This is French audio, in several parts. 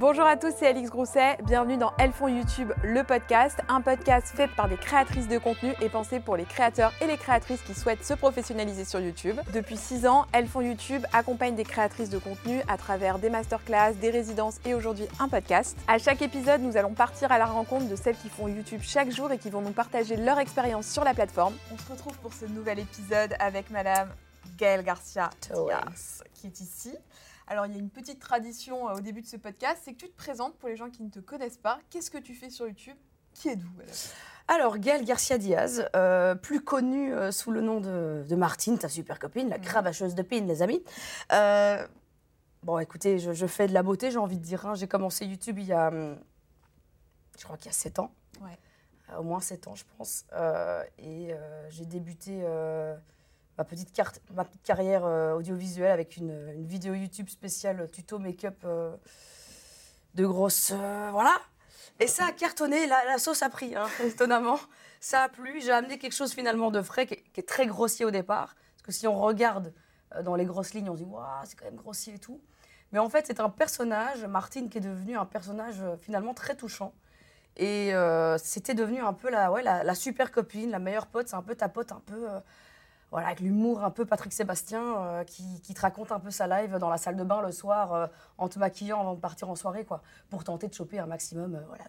Bonjour à tous, c'est Alix Grousset. Bienvenue dans Elles font YouTube, le podcast, un podcast fait par des créatrices de contenu et pensé pour les créateurs et les créatrices qui souhaitent se professionnaliser sur YouTube. Depuis 6 ans, Elles font YouTube accompagne des créatrices de contenu à travers des masterclass, des résidences et aujourd'hui un podcast. À chaque épisode, nous allons partir à la rencontre de celles qui font YouTube chaque jour et qui vont nous partager leur expérience sur la plateforme. On se retrouve pour ce nouvel épisode avec Madame Gaëlle Garcia qui est ici. Alors, il y a une petite tradition euh, au début de ce podcast, c'est que tu te présentes pour les gens qui ne te connaissent pas. Qu'est-ce que tu fais sur YouTube? Qui êtes-vous Alors, Gaëlle Garcia Diaz, euh, plus connue euh, sous le nom de, de Martine, ta super copine, la Mhm. cravacheuse de pin, les amis. Euh, bon, écoutez, je, je fais de la beauté, j'ai envie de dire. hein. J'ai commencé YouTube il y a, hum, je crois qu'il y a 7 ans. Ouais. Au moins 7 ans, je pense. Et j'ai débuté ma, petite carte, ma petite carrière euh, audiovisuelle avec une, vidéo YouTube spéciale tuto make-up euh, de grosses. euh, voilà. Et ça a cartonné, la, sauce a pris, hein, étonnamment. Ça a plu. J'ai amené quelque chose finalement de frais qui est, très grossier au départ. Parce que si on regarde dans les grosses lignes, on se dit, waouh, c'est quand même grossier et tout. Mais en fait, c'est un personnage, Martine, qui est devenu un personnage finalement très touchant. Et c'était devenu un peu la, ouais, la, la super copine, la meilleure pote. C'est un peu ta pote, un peu. Voilà, avec l'humour un peu Patrick Sébastien, euh, qui, qui te raconte un peu sa live dans la salle de bain le soir, euh, en te maquillant avant de partir en soirée, quoi. Pour tenter de choper un maximum euh, voilà,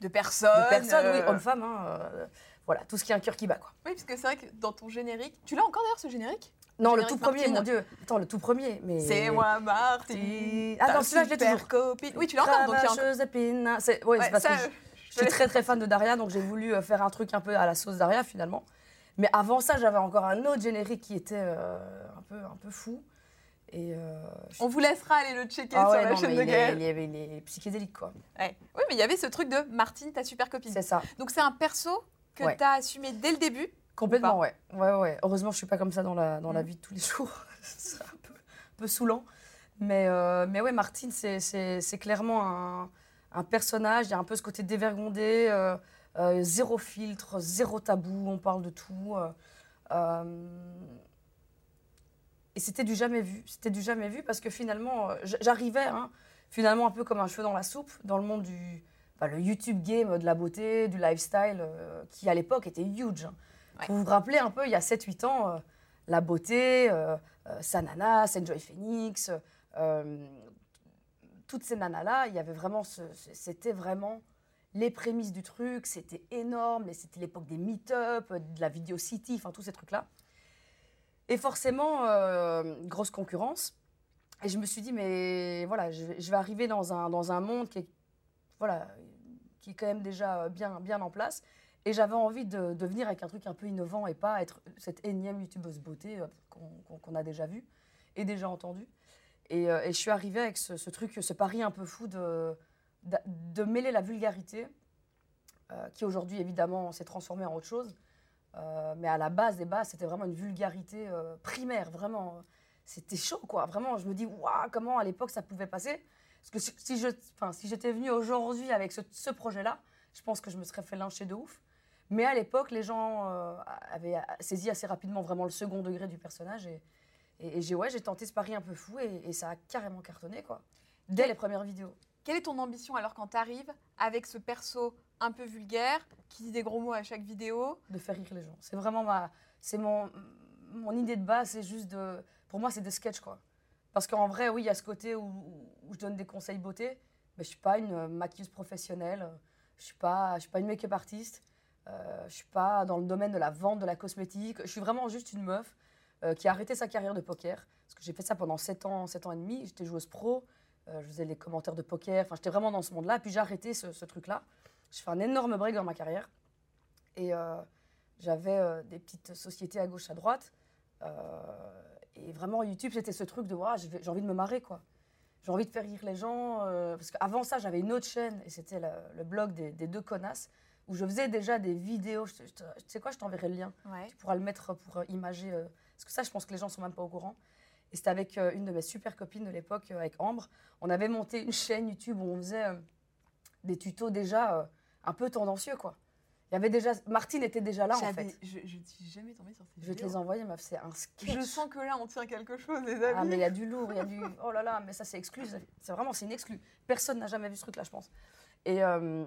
de, De personnes. de personnes, oui, hommes-femmes. hein, voilà, tout ce qui est un cœur qui bat, quoi. Oui, parce que c'est vrai que dans ton générique, tu l'as encore d'ailleurs ce générique? Non, le tout premier, Martine. mon Dieu. Attends, le tout premier. Mais... C'est moi Martine. Ah non, celui-là, je l'ai toujours. copine. Oui, tu l'as encore. Donc épine. C'est ouais, c'est Ouais, parce ça, que je, je suis très très fan de Daria, donc j'ai voulu faire un truc un peu à la sauce Daria finalement. Mais avant ça, j'avais encore un autre générique qui était euh, un, peu, un peu fou. Et euh, On vous laissera aller le checker Ah sur ouais, la non, chaîne de il, est, il, est, il est psychédélique, quoi. Ouais. Oui, mais il y avait ce truc de Martine, ta super copine. C'est ça. Donc c'est un perso que Ouais. tu as assumé dès le début. Complètement, Ou ouais. ouais. Ouais, Heureusement, je suis pas comme ça dans la, dans la Mm. vie de tous les jours. Ce serait un peu, un peu saoulant. Mais, euh, mais ouais, Martine, c'est- c'est c'est clairement un, un personnage. Il y a un peu ce côté dévergondé, euh, euh, zéro filtre, zéro tabou, on parle de tout. euh, euh, et c'était du jamais vu. C'était du jamais vu parce que finalement, j'arrivais hein, finalement un peu comme un cheveu dans la soupe dans le monde du enfin, le YouTube game de la beauté, du lifestyle, euh, qui à l'époque était huge. hein. Ouais. Vous vous rappelez un peu, il y a 7-8 ans, la beauté, euh, Sanana, Enjoy Phoenix, toutes ces nanas-là, il y avait vraiment c'était vraiment les prémices du truc, c'était énorme, c'était l'époque des meet-up, de la vidéo city, enfin tous ces trucs-là. Et forcément, euh, grosse concurrence. Et je me suis dit, mais voilà, je vais, arriver dans un, dans un monde qui est, voilà, qui est quand même déjà bien, bien en place. Et j'avais envie de, venir avec un truc un peu innovant et pas être cette énième youtubeuse beauté euh, qu'on a déjà vue et déjà entendue. Et, euh, je suis arrivée avec ce truc, ce pari un peu fou de, de, de mêler la vulgarité, euh, qui aujourd'hui évidemment s'est transformée en autre chose. Euh, mais à la base des bases, c'était vraiment une vulgarité euh, primaire, vraiment. C'était chaud, quoi. Vraiment, je me dis, waouh, comment à l'époque ça pouvait passer? Parce que si, si je, si j'étais venue aujourd'hui avec ce, ce projet-là, je pense que je me serais fait lyncher de ouf. Mais à l'époque, les gens euh, avaient saisi assez rapidement vraiment le second degré du personnage. Et, et, et j'ai ouais, j'ai tenté ce pari un peu fou et, et ça a carrément cartonné, quoi. Dès les premières vidéos. Quelle est ton ambition alors quand tu arrives avec ce perso un peu vulgaire, qui dit des gros mots à chaque vidéo? De faire rire les gens. C'est vraiment ma, c'est mon, idée de base, c'est juste pour moi c'est des sketchs quoi. Parce qu'en vrai, oui, il y a ce côté où, je donne des conseils beauté, mais je suis pas une maquilleuse professionnelle, je suis pas, je suis pas une make-up artiste, euh, je suis pas dans le domaine de la vente de la cosmétique. Je suis vraiment juste une meuf euh, qui a arrêté sa carrière de poker, parce que j'ai fait ça pendant 7 ans, 7 ans et demi. J'étais joueuse pro, je faisais les commentaires de poker, enfin j'étais vraiment dans ce monde-là. Puis j'ai arrêté ce, ce truc-là. Je fais un énorme break dans ma carrière. Et euh, j'avais euh, des petites sociétés à gauche, à droite. Euh, et vraiment, YouTube, c'était ce truc de j'ai j'ai envie de me marrer, quoi. J'ai envie de faire rire les gens. euh, parce qu'avant ça, j'avais une autre chaîne, et c'était le, blog des, des deux connasses, où je faisais déjà des vidéos. Je tu sais quoi, je t'enverrai le lien. Ouais. Tu pourras le mettre pour euh, imager. euh, parce que ça, je pense que les gens sont même pas au courant. Et c'était avec euh, une de mes super copines de l'époque, euh, avec Ambre. On avait monté une chaîne YouTube où on faisait euh, des tutos déjà un peu tendancieux, quoi. Il y avait déjà. Martine était déjà là, en fait. Je, je suis jamais tombée sur ces Je vais te vidéos. les envoyer, meuf, c'est un sketch. Je sens que là, on tient quelque chose, les amis. Ah, mais il y a du lourd, il y a du. Oh là là, mais ça, c'est exclu. C'est vraiment, c'est une exclu. Personne n'a jamais vu ce truc-là, je pense. Et, euh,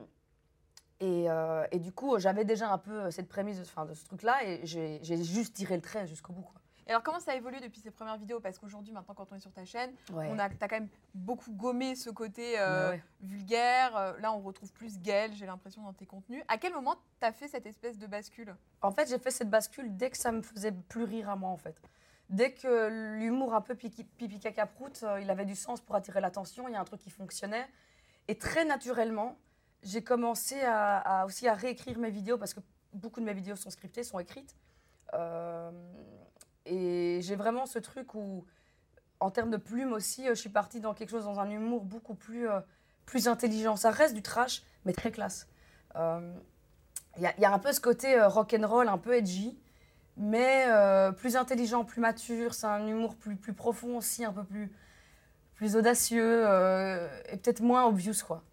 et, euh, et du coup, j'avais déjà un peu cette prémisse de, de ce truc-là et j'ai j'ai juste tiré le trait jusqu'au bout. Quoi. Et alors, comment ça a évolué depuis ces premières vidéos? Parce qu'aujourd'hui, maintenant, quand on est sur ta chaîne, Ouais. on a, t'as quand même beaucoup gommé ce côté euh, Ouais, vulgaire. Euh, Là, on retrouve plus Gaël, j'ai l'impression, dans tes contenus. À quel moment t'as fait cette espèce de bascule? En fait, j'ai fait cette bascule dès que ça me faisait plus rire à moi, en fait. Dès que l'humour un peu pipi, pipi caca prout, euh, il avait du sens pour attirer l'attention, il y a un truc qui fonctionnait. Et très naturellement, j'ai commencé à, à aussi à réécrire mes vidéos parce que beaucoup de mes vidéos sont scriptées, sont écrites. Euh, et j'ai vraiment ce truc où, en termes de plume aussi, euh, je suis partie dans quelque chose, dans un humour beaucoup plus, euh, plus intelligent. Ça reste du trash, mais très classe. Euh, Il y, a- il y a un peu ce côté euh, rock'n'roll, un peu edgy, mais euh, plus intelligent, plus mature. C'est un humour plus, plus profond aussi, un peu plus, plus audacieux euh, et peut-être moins obvious, quoi.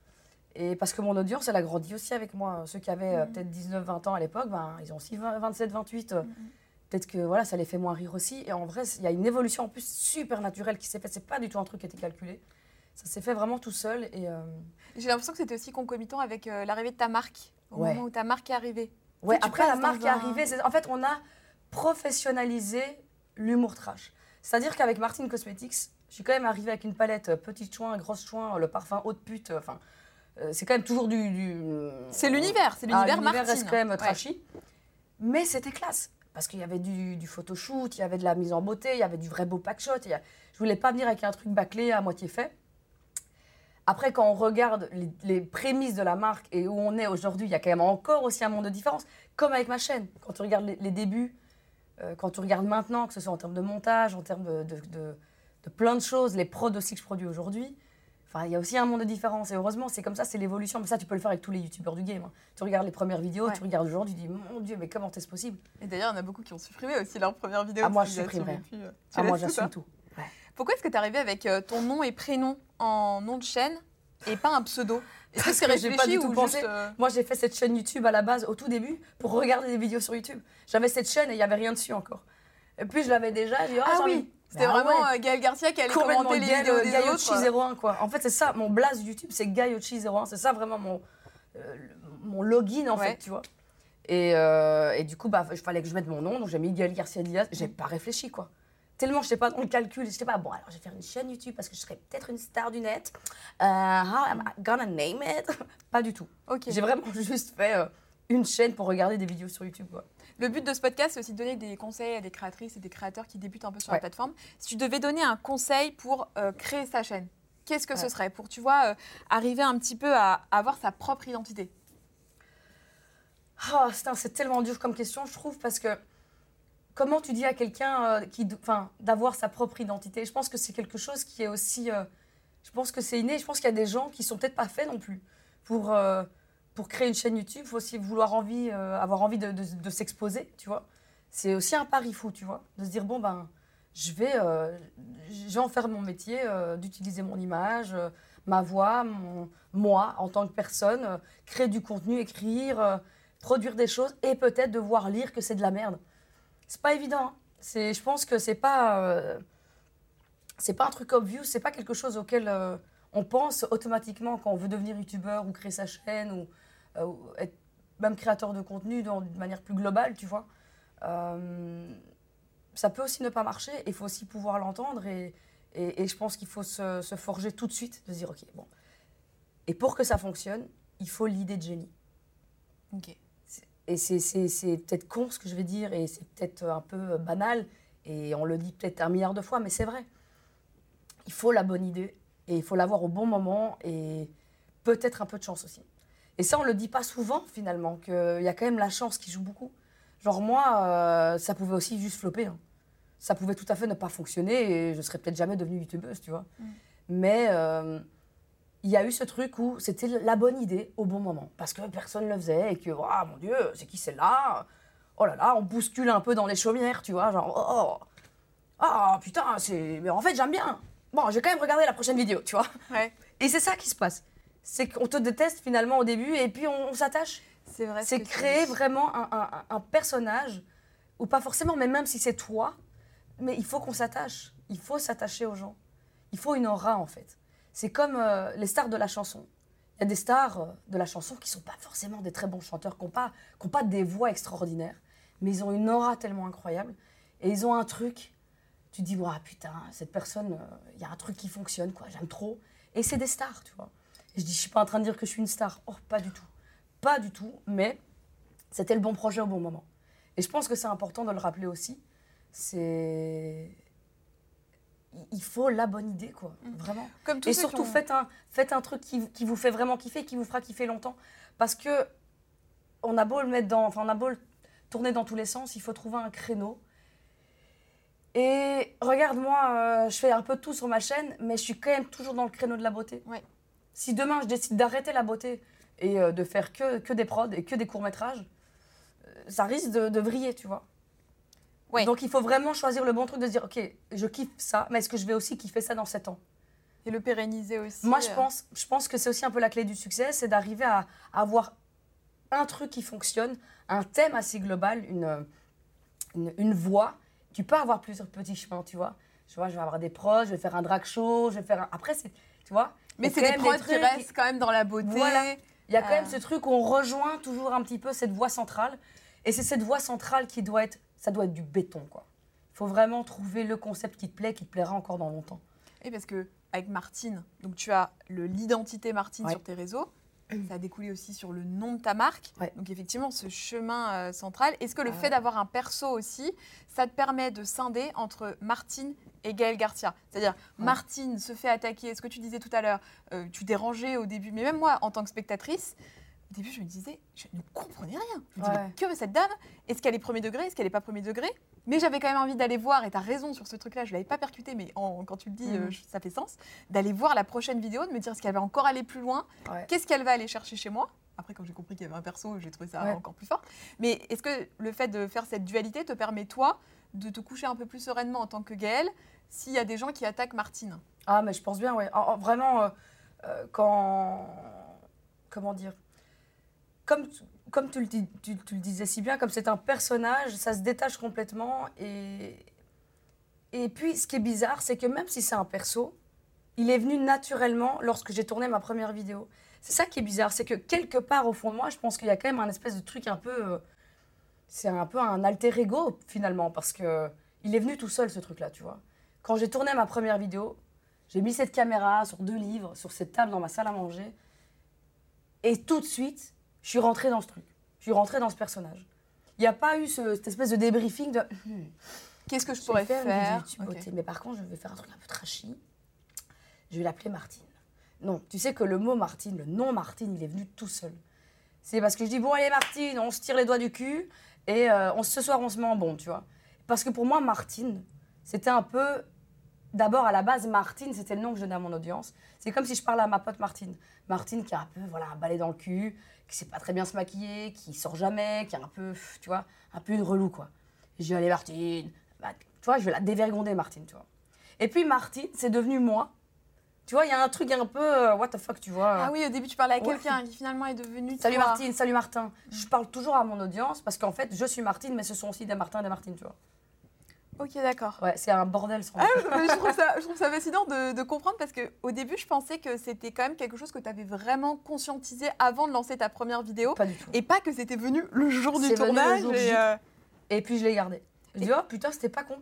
Et parce que mon audience, elle a grandi aussi avec moi. Ceux qui avaient euh, Mhm. peut-être 19-20 ans à l'époque, ben, ils ont aussi 27-28. Mhm. Peut-être que voilà, ça les fait moins rire aussi. Et en vrai, il y a une évolution en plus super naturelle qui s'est faite. C'est pas du tout un truc qui était calculé. Ça s'est fait vraiment tout seul. Et euh, J'ai l'impression que c'était aussi concomitant avec euh, l'arrivée de ta marque, au Ouais. moment où ta marque est arrivée. ouais, tu après, la marque est arrivée. En fait, on a professionnalisé l'humour trash. C'est-à-dire qu'avec Martin Cosmetics, je suis quand même arrivée avec une palette euh, petite chouin, grosse chouin, le parfum haute pute. euh, Enfin, euh, c'est quand même toujours du. du- C'est l'univers, c'est Ah, l'univers l'univers Martine. reste quand même Ouais. trashy. Mais c'était classe. Parce qu'il y avait du, du photoshoot, il y avait de la mise en beauté, il y avait du vrai beau packshot. a- Je voulais pas venir avec un truc bâclé à moitié fait. Après, quand on regarde les, prémices de la marque et où on est aujourd'hui, il y a quand même encore aussi un monde de différence. Comme avec ma chaîne. Quand tu regardes les, débuts, euh, quand tu regardes maintenant, que ce soit en termes de montage, en termes de, de- de- de plein de choses, les prods aussi que je produis aujourd'hui, Enfin, il y a aussi un monde de différence. Et heureusement, c'est comme ça, c'est l'évolution. Mais ça, tu peux le faire avec tous les youtubeurs du game. hein. Tu regardes les premières vidéos, Ouais. tu regardes aujourd'hui, tu dis, mon Dieu, mais comment est-ce possible? Et d'ailleurs, il y en a beaucoup qui ont supprimé aussi leur première vidéo. Ah, moi, je supprimerais. Ah, moi, tout j'assume tout. Pourquoi est-ce que tu es arrivé avec euh, ton nom et prénom en nom de chaîne et pas un pseudo? Est-ce que c'est réfléchi pas du tout ou pensé. juste, euh, Moi, j'ai fait cette chaîne YouTube à la base, au tout début, pour regarder des vidéos sur YouTube. J'avais cette chaîne et il n'y avait rien dessus encore. Et puis, je l'avais déjà. J'ai dit, Ah j'ai oui, envie. C'était Bah vraiment ouais. euh, Gaël Garcia qui allait commenter les vidéos euh, des Gaiochi autres. 01 quoi. En fait, c'est ça, mon blaze YouTube, c'est Gaiochi 01. C'est ça vraiment mon, euh, mon login en Ouais. fait, tu vois. Et, euh, et du coup, bah, il fallait que je mette mon nom, donc j'ai mis Gaël Garcia Diaz. J'ai pas réfléchi quoi. Tellement je n'étais pas dans le calcul, je n'étais pas bon. Alors je vais faire une chaîne YouTube parce que je serais peut-être une star du net. Euh, how am I gonna name it? Pas du tout. Ok. J'ai vraiment juste fait euh, une chaîne pour regarder des vidéos sur YouTube. Quoi. Le but de ce podcast, c'est aussi de donner des conseils à des créatrices et des créateurs qui débutent un peu sur la plateforme. Si tu devais donner un conseil pour euh, créer sa chaîne, qu'est-ce que ce serait Pour, tu vois, euh, arriver un petit peu à avoir sa propre identité? Ah, c'est tellement dur comme question, je trouve, parce que comment tu dis à quelqu'un euh, d'avoir sa propre identité? Je pense que c'est quelque chose qui est aussi, euh, je pense que c'est inné. Je pense qu'il y a des gens qui sont peut-être pas faits non plus pour pour créer une chaîne YouTube. Il faut aussi vouloir envie, euh, avoir envie de, s'exposer, tu vois. C'est aussi un pari fou, tu vois, de se dire bon ben, je vais, euh, en faire mon métier, euh, d'utiliser mon image, euh, ma voix, moi en tant que personne, créer du contenu, écrire. produire des choses et peut-être devoir lire que c'est de la merde. C'est pas évident. hein. C'est, je pense que c'est pas, c'est pas un truc obvious, c'est pas quelque chose auquel on pense automatiquement quand on veut devenir youtubeur ou créer sa chaîne ou être même créateur de contenu dans- d'une manière plus globale, tu vois. Euh, ça peut aussi ne pas marcher, il faut aussi pouvoir l'entendre et, et, et je pense qu'il faut se, se forger tout de suite, de se dire ok, bon. Et pour que ça fonctionne, il faut l'idée de génie. Ok. Et c'est- peut-être con ce que je vais dire, et c'est peut-être un peu banal, et on le dit peut-être un milliard de fois, mais c'est vrai. Il faut la bonne idée, et il faut l'avoir au bon moment, et peut-être un peu de chance aussi. Et ça, on le dit pas souvent, finalement, qu'il y a quand même la chance qui joue beaucoup. Genre moi, euh, ça pouvait aussi juste flopper. hein. Ça pouvait tout à fait ne pas fonctionner, et je serais peut-être jamais devenue youtubeuse, tu vois. Mm. Mais euh, il y a eu ce truc où c'était la bonne idée au bon moment. Parce que personne ne le faisait et que, ah mon Dieu, c'est qui celle-là? Oh là là, on bouscule un peu dans les chaumières, tu vois, genre, oh, oh, ah putain, c'est. Mais en fait, j'aime bien. Bon, je vais quand même regarder la prochaine vidéo, tu vois. Ouais. Et c'est ça qui se passe. C'est qu'on te déteste finalement au début et puis on, on s'attache. C'est vrai. ce C'est créer vraiment un, un- un personnage, ou pas forcément, mais même si c'est toi, mais il faut qu'on s'attache. Il faut s'attacher aux gens. Il faut une aura, en fait. C'est comme euh, les stars de la chanson. Il y a des stars euh, de la chanson qui sont pas forcément des très bons chanteurs, qui n'ont pas, qui ont pas des voix extraordinaires, mais ils ont une aura tellement incroyable. Et ils ont un truc, tu te dis, Ouah, putain, cette personne, euh, il y a un truc qui fonctionne, quoi, j'aime trop. Et c'est des stars, tu vois. Je dis, je suis pas en train de dire que je suis une star. Oh, pas du tout. Pas du tout, mais c'était le bon projet au bon moment. Et je pense que c'est important de le rappeler aussi. C'est. Il faut la bonne idée, quoi. Vraiment. Comme Et surtout, faites, un, faites un truc qui, qui vous fait vraiment kiffer, qui vous fera kiffer longtemps. Parce que on a beau le mettre dans. Enfin, on a beau le tourner dans tous les sens, il faut trouver un créneau. Et regarde-moi, euh, je fais un peu tout sur ma chaîne, mais je suis quand même toujours dans le créneau de la beauté. Ouais. Si demain je décide d'arrêter la beauté et euh, de faire que, que des prods et que des courts-métrages, euh, ça risque de, de vriller, tu vois. Ouais. Donc il faut vraiment choisir le bon truc de se dire, ok, je kiffe ça, mais est-ce que je vais aussi kiffer ça dans 7 ans? Et le pérenniser aussi. moi, je euh, pense, je pense que c'est aussi un peu la clé du succès, c'est d'arriver à, à avoir un truc qui fonctionne, un thème assez global, une, une, une voix. Tu peux avoir plusieurs petits chemins, tu vois. Je vois, je vais avoir des prods, je vais faire un drag show, je vais faire un... Après, tu vois. Mais c'est des prods qui restent quand même dans la beauté. Voilà. Il y a quand même Euh. ce truc où on rejoint toujours un petit peu cette voix centrale. Et c'est cette voix centrale qui doit être... Ça doit être du béton, quoi. Il faut vraiment trouver le concept qui te plaît, qui te plaira encore dans longtemps. Et parce que avec Martine, donc tu as l'identité Martine Ouais. sur tes réseaux. Ça a découlé aussi sur le nom de ta marque. Ouais. Donc effectivement, ce chemin euh, central. Est-ce que le Ah fait d'avoir un perso aussi, ça te permet de scinder entre Martine et Gaël Garcia? C'est-à-dire, Ouais. Martine se fait attaquer, ce que tu disais tout à l'heure, euh, tu dérangeais au début, mais même moi, en tant que spectatrice, au début, je me disais, je ne comprenais rien. Je me disais, Ouais. que veut cette dame? Est-ce qu'elle est premier degré? Est-ce qu'elle n'est pas premier degré? Mais j'avais quand même envie d'aller voir, et tu as raison sur ce truc-là, je ne l'avais pas percuté, mais en- quand tu le dis, Mhm. euh, je- ça fait sens, d'aller voir la prochaine vidéo, de me dire est-ce qu'elle va encore aller plus loin? Ouais. Qu'est-ce qu'elle va aller chercher chez moi? Après, quand j'ai compris qu'il y avait un perso, j'ai trouvé ça Ouais. encore plus fort. Mais est-ce que le fait de faire cette dualité te permet, toi, de te coucher un peu plus sereinement en tant que Gaëlle s'il y a des gens qui attaquent Martine? Ah, mais je pense bien, en- vraiment, euh, euh, quand. Comment dire Comme, comme tu le disais si bien, comme c'est un personnage, ça se détache complètement. Et, et puis, ce qui est bizarre, c'est que même si c'est un perso, il est venu naturellement lorsque j'ai tourné ma première vidéo. C'est ça qui est bizarre, c'est que quelque part au fond de moi, je pense qu'il y a quand même un espèce de truc un peu. euh, c'est un peu un alter ego finalement, parce que il est venu tout seul ce truc-là, tu vois. Quand j'ai tourné ma première vidéo, j'ai mis cette caméra sur deux livres, sur cette table dans ma salle à manger. Et tout de suite, je suis rentrée dans ce truc. Je suis rentrée dans ce personnage. Il n'y a pas eu ce- cette espèce de débriefing de. Hmm, Qu'est-ce que je je pourrais faire, faire YouTube Ok. beauté. Mais par contre, je vais faire un truc un peu trashy. Je vais l'appeler Martine. Non, tu sais que le mot Martine, le nom Martine, il est venu tout seul. C'est parce que je dis bon allez Martine, on se tire les doigts du cul et euh, on, ce soir on se met en bon, tu vois. Parce que pour moi Martine, c'était un peu d'abord à la base Martine, c'était le nom que je donnais à mon audience. C'est comme si je parlais à ma pote Martine. Martine qui a un peu voilà un balai dans le cul, qui sait pas très bien se maquiller, qui sort jamais, qui est un peu tu vois, un peu une relou quoi. Je dis allez Martine, Bah, tu vois, je vais la dévergonder Martine, tu vois. Et puis Martine, c'est devenu moi. Tu vois, il y a un truc un peu euh, what the fuck, tu vois. Ah oui, au début, tu parlais à Ouais. quelqu'un qui finalement est devenu. Salut toi. Martine, salut Martin. Je parle toujours à mon audience parce qu'en fait, je suis Martine, mais ce sont aussi des Martins et des Martines, tu vois. Ok, d'accord. Ouais, c'est un bordel sans Ah, je, trouve ça, je trouve ça fascinant de, de comprendre parce qu'au début, je pensais que c'était quand même quelque chose que tu avais vraiment conscientisé avant de lancer ta première vidéo Pas du tout. et pas que c'était venu le jour du C'est venu le tournage. jour et, euh, Et puis je l'ai gardé. Je dis, oh putain, c'était pas con.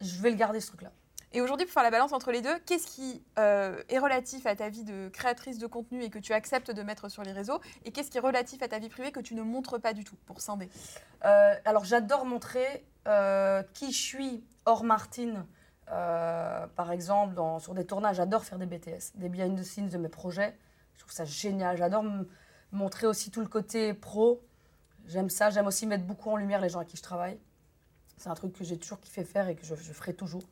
Je vais le garder ce truc-là. et aujourd'hui, pour faire la balance entre les deux, qu'est-ce qui euh, est relatif à ta vie de créatrice de contenu et que tu acceptes de mettre sur les réseaux et qu'est-ce qui est relatif à ta vie privée que tu ne montres pas du tout pour scinder? Euh, alors j'adore montrer qui je suis hors Martine. Euh, par exemple, sur des tournages, j'adore faire des BTS, des behind the scenes de mes projets. Je trouve ça génial. J'adore montrer aussi tout le côté pro. J'aime ça. J'aime aussi mettre beaucoup en lumière les gens avec qui je travaille. C'est un truc que j'ai toujours kiffé faire et que je, ferai toujours.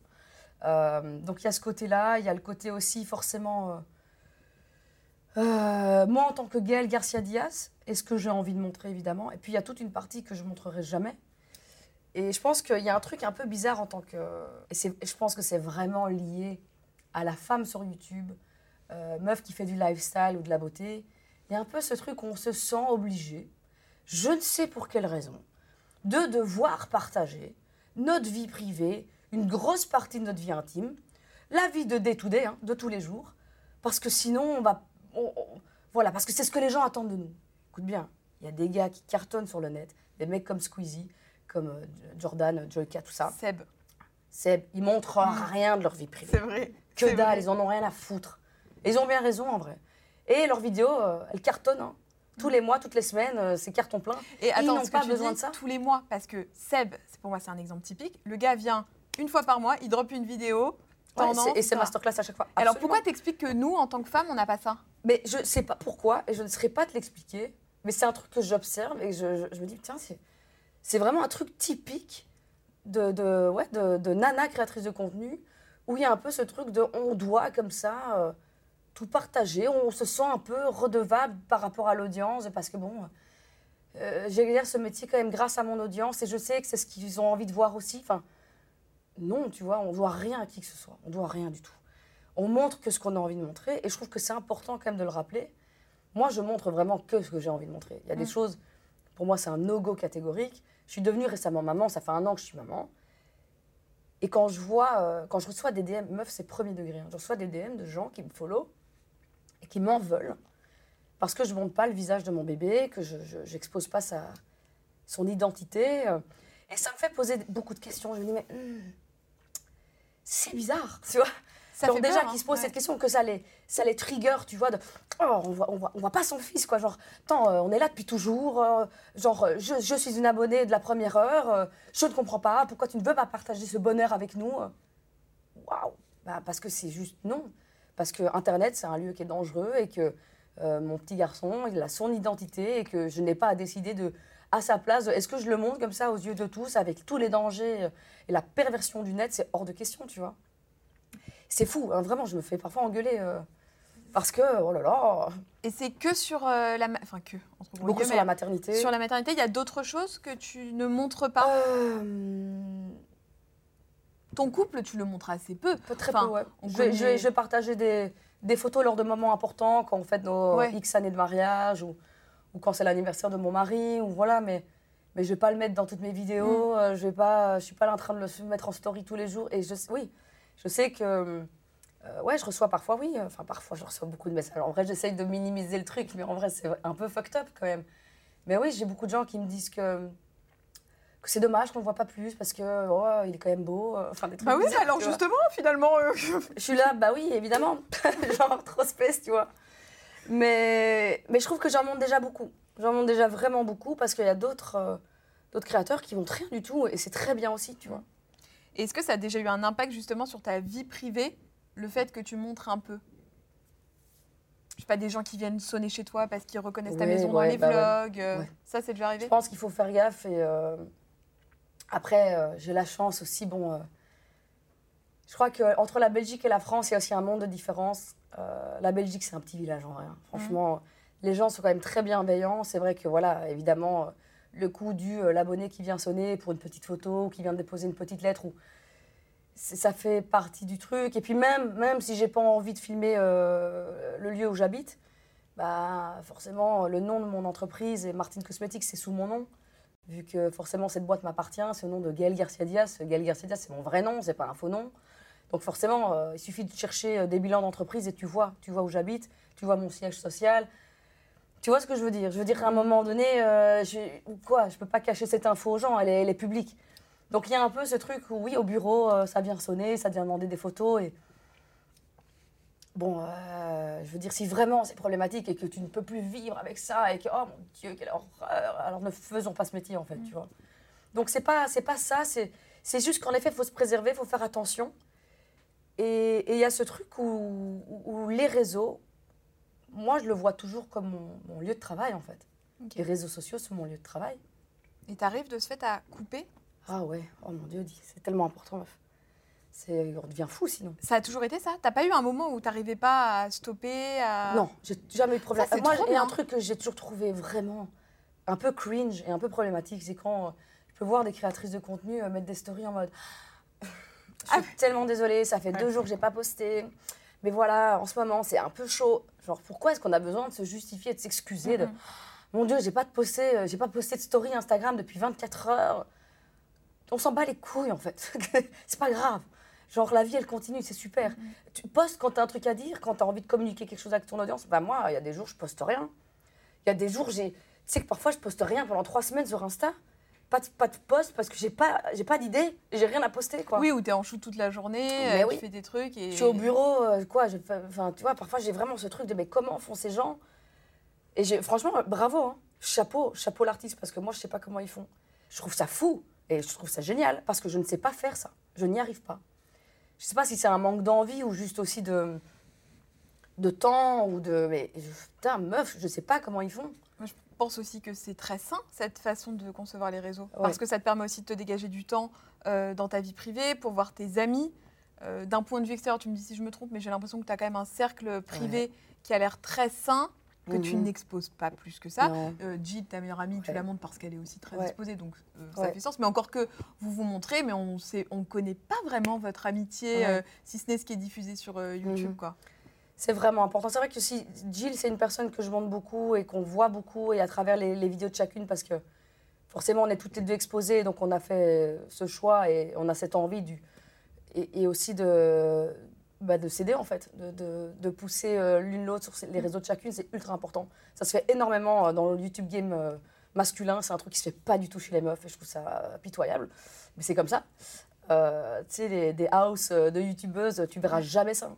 Euh, donc il y a ce côté-là. Il y a le côté aussi forcément... euh, euh, moi, en tant que Gaëlle Garcia Diaz, et ce que j'ai envie de montrer, évidemment. Et puis, il y a toute une partie que je montrerai jamais. Et je pense qu'il y a un truc un peu bizarre en tant que... Je pense que c'est vraiment lié à la femme sur YouTube, euh, meuf qui fait du lifestyle ou de la beauté. Il y a un peu ce truc où on se sent obligé. je ne sais pour quelle raison, de devoir partager notre vie privée, une grosse partie de notre vie intime, la vie de day to day, hein, de tous les jours, parce que sinon, on va. voilà, parce que c'est ce que les gens attendent de nous. Écoute bien, il y a des gars qui cartonnent sur le net, des mecs comme Squeezie, comme euh, Jordan, Joyka, tout ça. Seb, Seb, ils montrent rien de leur vie privée. c'est vrai. Que dalle, vrai. ils en ont rien à foutre. Et ils ont bien raison en vrai. Et leurs vidéos, euh, elles cartonnent. hein. Tous les mois, toutes les semaines, euh, c'est carton plein. Et ils attends, n'ont ce pas besoin de ça. tous les mois, parce que Seb, c'est- pour moi c'est un exemple typique, le gars vient une fois par mois, il drop une vidéo, Ouais, tendance, c'est- et c'est masterclass à chaque fois. Alors pourquoi t'expliques que nous, en tant que femmes, on n'a pas ça? Mais je ne sais pas pourquoi, et je ne saurais pas te l'expliquer, mais c'est un truc que j'observe et je- je me dis, tiens, c'est, c'est vraiment un truc typique de, de, ouais, de, de nana créatrice de contenu, où il y a un peu ce truc de on doit comme ça euh, tout partager, on se sent un peu redevable par rapport à l'audience, parce que bon, euh, j'exerce ce métier quand même grâce à mon audience, et je sais que c'est ce qu'ils ont envie de voir aussi. Enfin, non, tu vois, on doit rien à qui que ce soit, on doit rien du tout on montre que ce qu'on a envie de montrer. Et je trouve que c'est important quand même de le rappeler. Moi, je montre vraiment que ce que j'ai envie de montrer. Il y a des Mm. choses, pour moi, c'est un no-go catégorique. Je suis devenue récemment maman, ça fait un an que je suis maman. Et quand je vois, euh, quand je reçois des DM, meuf, c'est premier degré. hein. Je reçois des DM de gens qui me follow et qui m'en veulent parce que je montre pas le visage de mon bébé, que je n'expose pas sa, son identité. euh. Et ça me fait poser beaucoup de questions. Je me dis, mais hmm, c'est bizarre, tu vois. Ça Genre fait déjà qu'ils hein. se posent Ouais. cette question, que ça les, ça les trigger, tu vois, de oh, on voit, on voit, on voit pas son fils, quoi. Genre, euh, on est là depuis toujours, euh, genre, euh, je, je suis une abonnée de la première heure, euh, je ne comprends pas, pourquoi tu ne veux pas partager ce bonheur avec nous. Waouh bah, Parce que c'est juste non. Parce que Internet, c'est un lieu qui est dangereux et que mon petit garçon, il a son identité et que je n'ai pas à décider de, à sa place, est-ce que je le montre comme ça aux yeux de tous, avec tous les dangers et la perversion du net, c'est hors de question, tu vois. C'est fou, hein, vraiment, je me fais parfois engueuler. euh, parce que, oh là là, Et c'est que sur euh, la... ma- Enfin que, entre gros beaucoup sur la maternité. sur la maternité, il y a d'autres choses que tu ne montres pas? Euh, Ton couple, tu le montres assez peu. Peu, très Enfin, peu, ouais. on Je, connaît- je vais- je partager des, des photos lors de moments importants, quand on fête nos Ouais. X années de mariage, ou, ou quand c'est l'anniversaire de mon mari, ou voilà, mais, mais je vais pas le mettre dans toutes mes Mm. vidéos, euh, je vais pas, je suis pas là en train de le mettre en story tous les jours, et je, oui, je sais que, euh, ouais, je reçois parfois, oui, euh, enfin parfois je reçois beaucoup de messages. En vrai, j'essaye de minimiser le truc, mais en vrai, c'est un peu fucked up quand même. Mais oui, j'ai beaucoup de gens qui me disent que, que c'est dommage qu'on le voit pas plus, parce que, oh, il est quand même beau, euh, enfin des trucs Bah oui, bizarres, alors justement, finalement... euh, Je suis là, bah oui, évidemment. Genre, trop space, tu vois. Mais, mais je trouve que j'en montre déjà beaucoup. J'en montre déjà vraiment beaucoup parce qu'il y a d'autres euh, d'autres créateurs qui montrent rien du tout et c'est très bien aussi, tu vois. Est-ce que ça a déjà eu un impact justement sur ta vie privée, le fait que tu montres un peu? Je sais pas, des gens qui viennent sonner chez toi parce qu'ils reconnaissent ta Oui, maison dans les bah vlogs. euh, Ouais. Ça, c'est déjà arrivé? Je pense qu'il faut faire gaffe et euh, après, euh, j'ai la chance aussi, bon, euh, je crois qu'entre la Belgique et la France, il y a aussi un monde de différence. La Belgique, c'est un petit village en rien. Franchement, les gens sont quand même très bienveillants. C'est vrai que, voilà, évidemment, le coup du euh, l'abonné qui vient sonner pour une petite photo, qui vient déposer une petite lettre, ça fait partie du truc. Et puis même, même si j'ai pas envie de filmer euh, le lieu où j'habite, bah forcément le nom de mon entreprise et Martine Cosmetics c'est sous mon nom. Vu que forcément cette boîte m'appartient, c'est au nom de Gaël Garcia Diaz. Gaël Garcia Diaz c'est mon vrai nom, c'est pas un faux nom. Donc forcément, euh, il suffit de chercher des bilans d'entreprise et tu vois, tu vois où j'habite, tu vois mon siège social. Tu vois ce que je veux dire? Je veux dire, à un moment donné, euh, je, quoi, je peux pas cacher cette info aux gens, elle est, elle est publique. Donc il y a un peu ce truc où, oui, au bureau, euh, ça vient sonner, ça vient demander des photos. Et... Bon, euh, je veux dire, si vraiment c'est problématique et que tu ne peux plus vivre avec ça et que, oh mon Dieu, quelle horreur, alors ne faisons pas ce métier, en fait, tu vois. Donc c'est pas, c'est pas ça, c'est, c'est juste qu'en effet, il faut se préserver, il faut faire attention. Et et il y a ce truc où, où- où les réseaux, moi, je le vois toujours comme mon, mon lieu de travail, en fait. Les réseaux sociaux sont mon lieu de travail. Et t'arrives de ce fait à couper? Ah ouais, oh mon Dieu, c'est tellement important, meuf. On devient fou sinon. Ça a toujours été ça? T'as pas eu un moment où t'arrivais pas à stopper à... Non, j'ai jamais eu de problème. Ça, Moi, il y a un truc que j'ai toujours trouvé vraiment un peu cringe et un peu problématique, c'est quand euh, je peux voir des créatrices de contenu euh, mettre des stories en mode Je suis tellement désolée, ça fait Ouais. deux jours que j'ai pas posté. Mais voilà, en ce moment, c'est un peu chaud. Genre, pourquoi est-ce qu'on a besoin de se justifier, de s'excuser de. Mon Dieu, j'ai pas de posté, euh, j'ai pas posté de story Instagram depuis 24 heures. On s'en bat les couilles en fait. c'est pas grave. Genre la vie elle continue, c'est super. Tu postes quand tu as un truc à dire, quand tu as envie de communiquer quelque chose avec ton audience. Bah moi, il y a des jours je poste rien. Il y a des jours j'ai, tu sais que parfois je poste rien pendant trois semaines sur Insta. Pas de, pas de post parce que j'ai pas, j'ai pas d'idée, j'ai rien à poster quoi. Oui, ou t'es en shoot toute la journée, euh, oui. tu fais des trucs et. Je suis au bureau, euh, quoi. Enfin, tu vois, parfois j'ai vraiment ce truc de mais comment font ces gens? Et j'ai, franchement, euh, bravo, hein. chapeau, chapeau l'artiste parce que moi je sais pas comment ils font. Je trouve ça fou et je trouve ça génial parce que je ne sais pas faire ça. Je n'y arrive pas. Je sais pas si c'est un manque d'envie ou juste aussi de de temps ou de mais putain meuf, je sais pas comment ils font. Pense aussi que c'est très sain, cette façon de concevoir les réseaux. Ouais. Parce que ça te permet aussi de te dégager du temps euh, dans ta vie privée pour voir tes amis. Euh, D'un point de vue extérieur, tu me dis si je me trompe, mais j'ai l'impression que tu as quand même un cercle privé qui a l'air très sain, que tu Mhm. n'exposes pas plus que ça. Euh, Jill, ta meilleure amie, tu la montres parce qu'elle est aussi très Ouais. exposée, donc euh, ça Ouais. fait sens. Mais encore que vous vous montrez, mais on ne on connaît pas vraiment votre amitié, euh, si ce n'est ce qui est diffusé sur YouTube. Mhm. quoi. C'est vraiment important. C'est vrai que si Jill, c'est une personne que je montre beaucoup et qu'on voit beaucoup et à travers les, vidéos de chacune parce que forcément on est toutes les deux exposées, donc on a fait ce choix et on a cette envie du et, aussi de bah, de s'aider en fait, de, de- pousser euh, l'une l'autre sur les réseaux de chacune, c'est ultra important. Ça se fait énormément euh, dans le YouTube game euh, masculin, c'est un truc qui se fait pas du tout chez les meufs et je trouve ça pitoyable, mais c'est comme ça. Tu sais, les- des house de youtubeuses, tu verras jamais ça.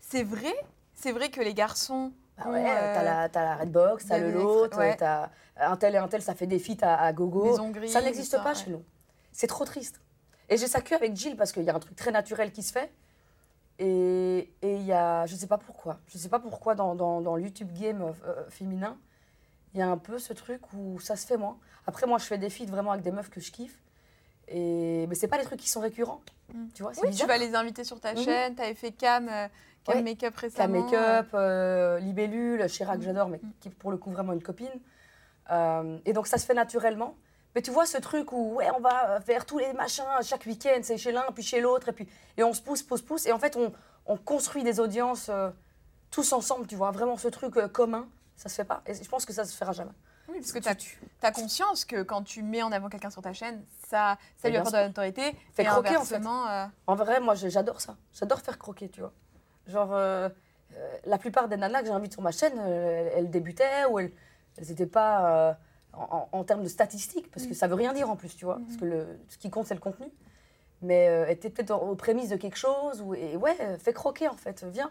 C'est vrai, c'est vrai que les garçons. Bah ouais, euh, t'as la, t'as la Redbox, t'as le lot, ouais. t'as un tel et un tel, ça fait des feats à, à gogo. Grise, ça n'existe pas ouais. chez nous. C'est trop triste. Et j'ai ça que avec Jill parce qu'il y a un truc très naturel qui se fait. Et et il y a, je sais pas pourquoi, je sais pas pourquoi dans, dans, dans le YouTube game euh, féminin, il y a un peu ce truc où ça se fait moins. Après, moi, je fais des feats vraiment avec des meufs que je kiffe. Et, mais c'est pas des trucs qui sont récurrents. Mm. Tu vois, tu vas les inviter sur ta Mhm. chaîne. Tu avais fait Cam, euh, Cam Ouais. Makeup récemment. make-up, euh, Libellule, Chirac, Mm. j'adore, mais Mm. qui est pour le coup vraiment une copine. Euh, et donc ça se fait naturellement. Mais tu vois ce truc où ouais, on va faire tous les machins chaque week-end, c'est chez l'un, puis chez l'autre, et puis et on se pousse, pousse, pousse, et en fait on, on construit des audiences euh, tous ensemble, tu vois, vraiment ce truc euh, commun, ça se fait pas. Et je pense que ça se fera jamais. Oui, parce que tu as, conscience que quand tu mets en avant quelqu'un sur ta chaîne, ça, ça lui apporte de l'autorité. Fait croquer, en fait. euh, En vrai, moi j'adore ça. J'adore faire croquer, tu vois. Genre, euh, euh, la plupart des nanas que j'invite sur ma chaîne, euh, elles, débutaient ou elles n'étaient pas en, termes de statistiques, parce que ça veut rien dire en plus, tu vois. Parce que le, ce qui compte, c'est le contenu. Mais étaient peut-être aux prémices de quelque chose. Ou, et ouais, fais croquer en fait. Viens,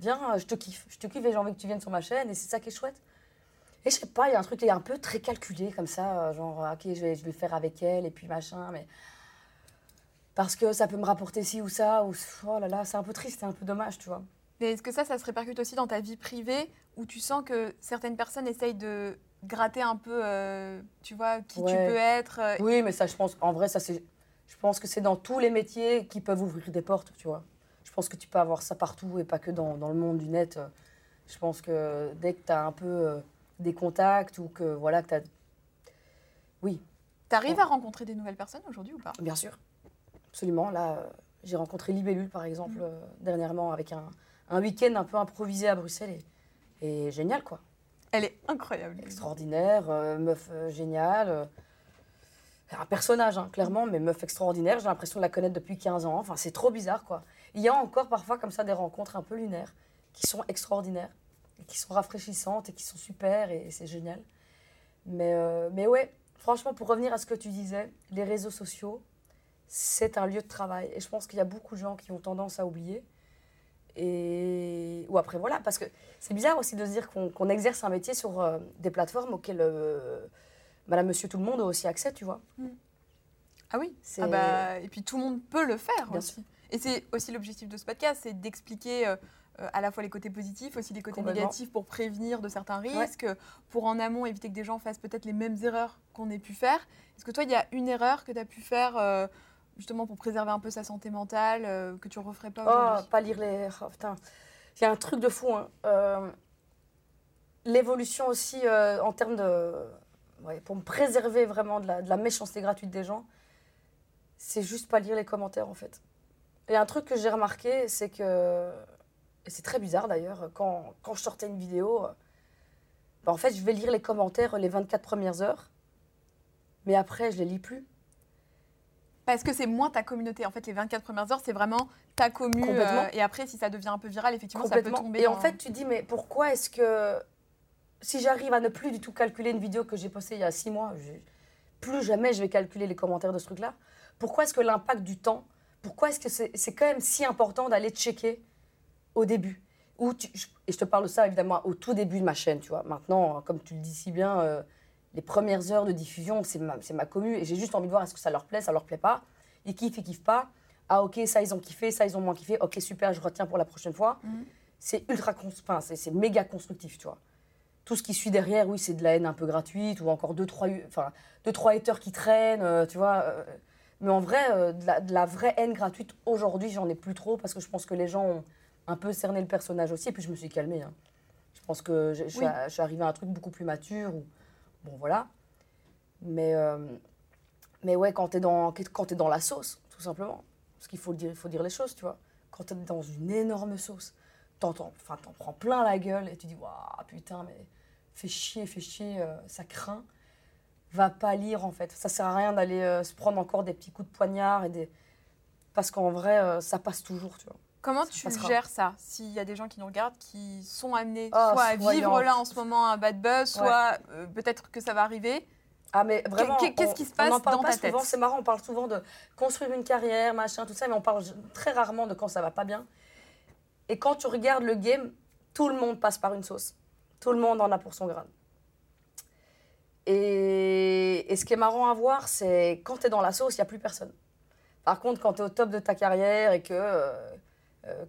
viens, je te kiffe. Je te kiffe et j'ai envie que tu viennes sur ma chaîne et c'est ça qui est chouette. Et je sais pas, il y a un truc qui est un peu très calculé comme ça, euh, genre, ok, je vais, je vais le faire avec elle et puis machin, mais parce que ça peut me rapporter ci ou ça, ou oh là là, c'est un peu triste, c'est un peu dommage, tu vois. Mais est-ce que ça, ça se répercute aussi dans ta vie privée où tu sens que certaines personnes essayent de gratter un peu, euh, tu vois, qui tu peux être euh, Oui, mais ça, je pense, en vrai, ça, c'est, je pense que c'est dans tous les métiers qui peuvent ouvrir des portes, tu vois. Je pense que tu peux avoir ça partout et pas que dans, dans le monde du net. Je pense que dès que tu as un peu des contacts ou que, voilà, que tu as... Oui, T'arrives Ouais. à rencontrer des nouvelles personnes aujourd'hui ou pas? Bien sûr, absolument. Là, euh, j'ai rencontré Libellule, par exemple, Mhm. euh, dernièrement, avec un, un week-end un peu improvisé à Bruxelles. Et, et génial, quoi. Elle est incroyable. Extraordinaire, euh, meuf géniale. un personnage, hein, clairement, mais meuf extraordinaire. J'ai l'impression de la connaître depuis 15 ans. Enfin, c'est trop bizarre, quoi. Il y a encore parfois comme ça des rencontres un peu lunaires qui sont extraordinaires, qui sont rafraîchissantes et qui sont super, et, et c'est génial. Mais, euh, mais ouais, franchement, pour revenir à ce que tu disais, les réseaux sociaux, c'est un lieu de travail. Et je pense qu'il y a beaucoup de gens qui ont tendance à oublier. Et... Ou après, voilà, parce que c'est bizarre aussi de se dire qu'on qu'on exerce un métier sur euh, des plateformes auxquelles euh, madame, monsieur, tout le monde a aussi accès, tu vois. Ah oui C'est- ah bah, Et puis tout le monde peut le faire Bien aussi. Et c'est aussi l'objectif de ce podcast, c'est d'expliquer euh, à la fois les côtés positifs, aussi les côtés négatifs pour prévenir de certains Ouais. risques, pour en amont éviter que des gens fassent peut-être les mêmes erreurs qu'on ait pu faire. Est-ce que toi, il y a une erreur que tu as pu faire euh, justement pour préserver un peu sa santé mentale, euh, que tu ne referais pas Oh, aujourd'hui pas lire les. Oh, putain. Il y a un truc de fou. hein. L'évolution aussi en termes de. ouais, pour me préserver vraiment de la, de la méchanceté gratuite des gens, c'est juste pas lire les commentaires en fait. Et un truc que j'ai remarqué, c'est que. Et c'est très bizarre d'ailleurs, quand, quand je sortais une vidéo, bah, en fait, je vais lire les commentaires les 24 premières heures, mais après, je les lis plus. Parce que c'est moins ta communauté. En fait, les 24 premières heures, c'est vraiment ta commu. Euh, et après, si ça devient un peu viral, effectivement, ça peut tomber. Et en fait, tu dis, mais pourquoi est-ce que si j'arrive à ne plus du tout calculer une vidéo que j'ai postée il y a six mois, je- plus jamais je vais calculer les commentaires de ce truc-là, pourquoi est-ce que l'impact du temps, pourquoi est-ce que c'est c'est quand même si important d'aller checker au début tu- je- Et je te parle de ça évidemment au tout début de ma chaîne, tu vois. Maintenant, comme tu le dis si bien, euh, les premières heures de diffusion, c'est ma, ma commu et j'ai juste envie de voir est-ce que ça leur plaît, ça leur plaît pas. Ils kiffent, ils kiffent pas. Ah ok, ça ils ont kiffé, ça ils ont moins kiffé. Ok super, je retiens pour la prochaine fois. C'est ultra, enfin c'est c'est méga constructif, tu vois. Tout ce qui suit derrière, oui, c'est de la haine un peu gratuite ou encore deux trois, enfin deux trois haters qui traînent, euh, tu vois. euh, mais en vrai, euh, de, la, de la vraie haine gratuite aujourd'hui, j'en ai plus trop parce que je pense que les gens ont un peu cerné le personnage aussi. Et puis je me suis calmée. hein. Je pense que je, je suis Oui. à- je suis arrivée à un truc beaucoup plus mature. Ou, bon voilà. Mais euh, mais ouais, quand t'es dans quand t'es dans la sauce, tout simplement. Parce qu'il faut dire, il faut dire les choses, tu vois. Quand t'es dans une énorme sauce, t'en prends plein la gueule et tu dis waouh putain mais fais chier, fais chier, euh, ça craint. Va pas lire en fait. Ça sert à rien d'aller euh, se prendre encore des petits coups de poignard et des parce qu'en vrai ça passe toujours, tu vois. Comment Ça tu passera. gères ça S'il y a des gens qui nous regardent qui sont amenés Ah, soit à vivre là en ce moment un bad buzz, soit euh, peut-être que ça va arriver. Ah mais vraiment, qu'est- qu'est-ce qui se passe on en parle dans pas ta tête souvent, C'est marrant, on parle souvent de construire une carrière, machin, tout ça, mais on parle très rarement de quand ça va pas bien. Et quand tu regardes le game, tout le monde passe par une sauce. Tout le monde en a pour son grade. Et, et ce qui est marrant à voir, c'est quand tu es dans la sauce, il n'y a plus personne. Par contre, quand tu es au top de ta carrière et que, euh,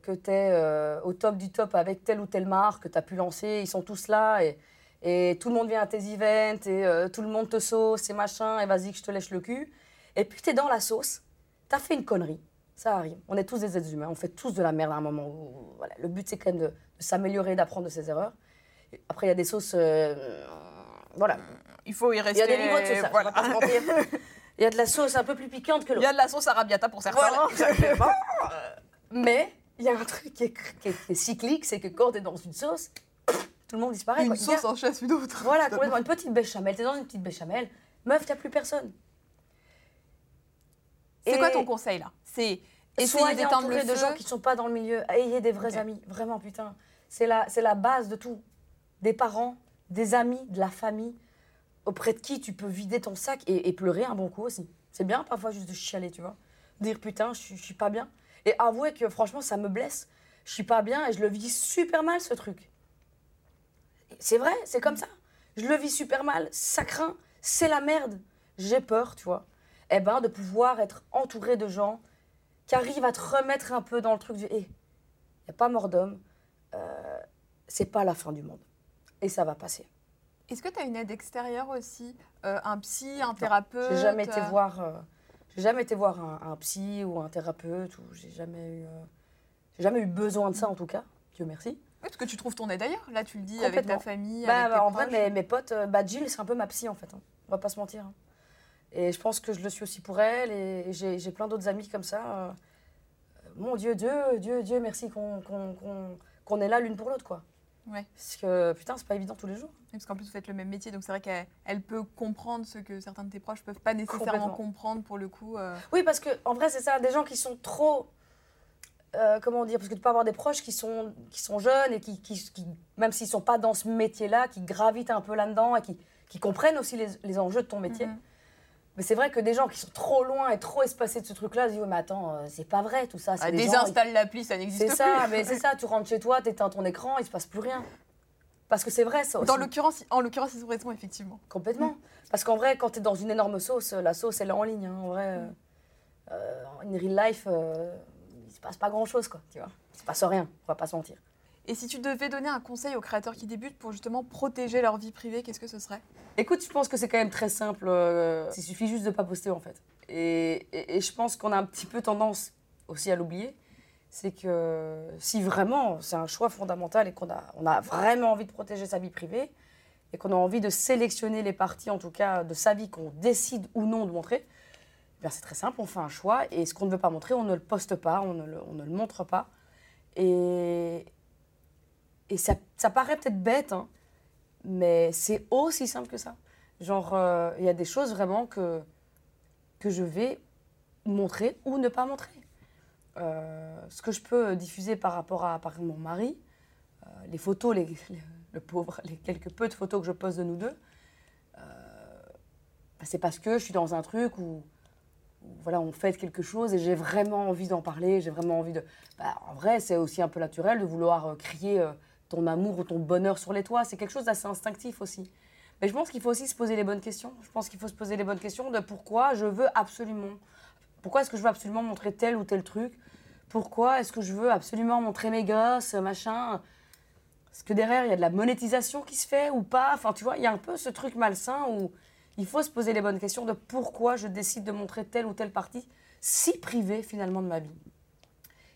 que tu es au top du top avec telle ou telle marque que tu as pu lancer, ils sont tous là et, et tout le monde vient à tes events et euh, tout le monde te sauce et machin et vas-y que je te lèche le cul. Et puis tu es dans la sauce, tu as fait une connerie, ça arrive. On est tous des êtres humains, on fait tous de la merde à un moment. Où, voilà. Le but c'est quand même de, de s'améliorer, d'apprendre de ses erreurs. Après il y a des sauces... euh, voilà. Il faut y Il rester. y a des niveaux de sauce, voilà. Il y a de la sauce un peu plus piquante que Il y l'autre. a de la sauce arabiata pour certains. Voilà, exactement. Mais il y a un truc qui est, qui est- qui est cyclique, c'est que quand tu es dans une sauce, tout le monde disparaît. Une quoi. Sauce en chasse une autre. Voilà, complètement. Une petite béchamel. T'es dans une petite béchamel. Meuf, t'as plus personne. C'est Et quoi ton conseil là? C'est essayer d'éteindre le entouré de feu. gens qui sont pas dans le milieu. Ayez des vrais amis. Vraiment, putain. C'est la, c'est la base de tout. Des parents, des amis, de la famille, auprès de qui tu peux vider ton sac et, et pleurer un bon coup aussi. C'est bien parfois juste de chialer, tu vois. Dire putain, je suis pas bien. Et avouer que franchement, ça me blesse. Je suis pas bien et je le vis super mal, ce truc. C'est vrai, c'est comme ça. Je le vis super mal, ça craint, c'est la merde. J'ai peur, tu vois. Eh ben, de pouvoir être entouré de gens qui arrivent à te remettre un peu dans le truc du hé, il n'y a pas mort d'homme, euh, c'est pas la fin du monde. Et ça va passer. Est-ce que tu as une aide extérieure aussi? Euh, Un psy, un thérapeute J'ai jamais été euh, voir, euh, j'ai jamais été voir un, un psy ou un thérapeute ou j'ai jamais eu, euh, j'ai jamais eu besoin de ça en tout cas. Dieu merci. Oui, parce que tu trouves ton aide ailleurs. Là, tu le dis avec ta famille. Bah, avec bah, tes en vrai, mes, mes potes, euh, bah, Jill, c'est un peu ma psy en fait. hein. On va pas se mentir. hein. Et je pense que je le suis aussi pour elle. Et, j'ai plein d'autres amis comme ça. euh, mon Dieu, Dieu, Dieu, Dieu, merci qu'on est là l'une pour l'autre, quoi. Ouais. Parce que putain, c'est pas évident tous les jours. Parce qu'en plus, vous faites le même métier, donc c'est vrai qu'elle elle peut comprendre ce que certains de tes proches peuvent pas nécessairement comprendre pour le coup. euh. Oui, parce que en vrai, c'est ça, des gens qui sont trop. euh, comment dire Parce que tu peux avoir des proches qui sont, qui sont jeunes et qui, qui, qui- même s'ils sont pas dans ce métier-là, qui gravitent un peu là-dedans et qui, qui comprennent aussi les, les enjeux de ton métier. Mhm. Mais c'est vrai que des gens qui sont trop loin et trop espacés de ce truc-là se disent Ouais, mais attends, euh, c'est pas vrai tout ça. Ah, désinstalle l'appli, ça n'existe C'est plus. ça, mais c'est ça, tu rentres chez toi, t'éteins ton écran, il se passe plus rien. Parce que c'est vrai ça aussi. Dans l'occurrence, en l'occurrence, ils ont raison, effectivement. Complètement. Parce qu'en vrai, quand tu es dans une énorme sauce, la sauce, elle est en ligne. hein. En vrai, euh, euh, in real life, euh, il se passe pas grand-chose, quoi. Tu vois Il se passe rien, on va pas se mentir. Et si tu devais donner un conseil aux créateurs qui débutent pour justement protéger leur vie privée, qu'est-ce que ce serait? Écoute, je pense que c'est quand même très simple. euh, il suffit juste de pas poster, en fait. Et, je pense qu'on a un petit peu tendance aussi à l'oublier. C'est que si vraiment c'est un choix fondamental et qu'on a, vraiment envie de protéger sa vie privée et qu'on a envie de sélectionner les parties, en tout cas, de sa vie qu'on décide ou non de montrer, eh c'est très simple, on fait un choix et ce qu'on ne veut pas montrer, on ne le poste pas, on ne le, on ne le montre pas. Et, et ça, ça paraît peut-être bête, hein, Mais c'est aussi simple que ça. Genre, euh, il y a des choses vraiment que, que je vais montrer ou ne pas montrer. Euh, ce que je peux diffuser par rapport à par exemple, mon mari, euh, les photos, les, le pauvre, les quelques peu de photos que je pose de nous deux, bah, c'est parce que je suis dans un truc où, voilà, on fait quelque chose et j'ai vraiment envie d'en parler, j'ai vraiment envie de... Bah, en vrai, c'est aussi un peu naturel de vouloir crier ton amour ou ton bonheur sur les toits. C'est quelque chose d'assez instinctif aussi. Mais je pense qu'il faut aussi se poser les bonnes questions. Je pense qu'il faut se poser les bonnes questions de pourquoi je veux absolument... Pourquoi est-ce que je veux absolument montrer tel ou tel truc? Pourquoi est-ce que je veux absolument montrer mes gosses, machin? Est-ce que derrière, il y a de la monétisation qui se fait ou pas? Enfin, tu vois, il y a un peu ce truc malsain où il faut se poser les bonnes questions de pourquoi je décide de montrer telle ou telle partie si privée finalement de ma vie.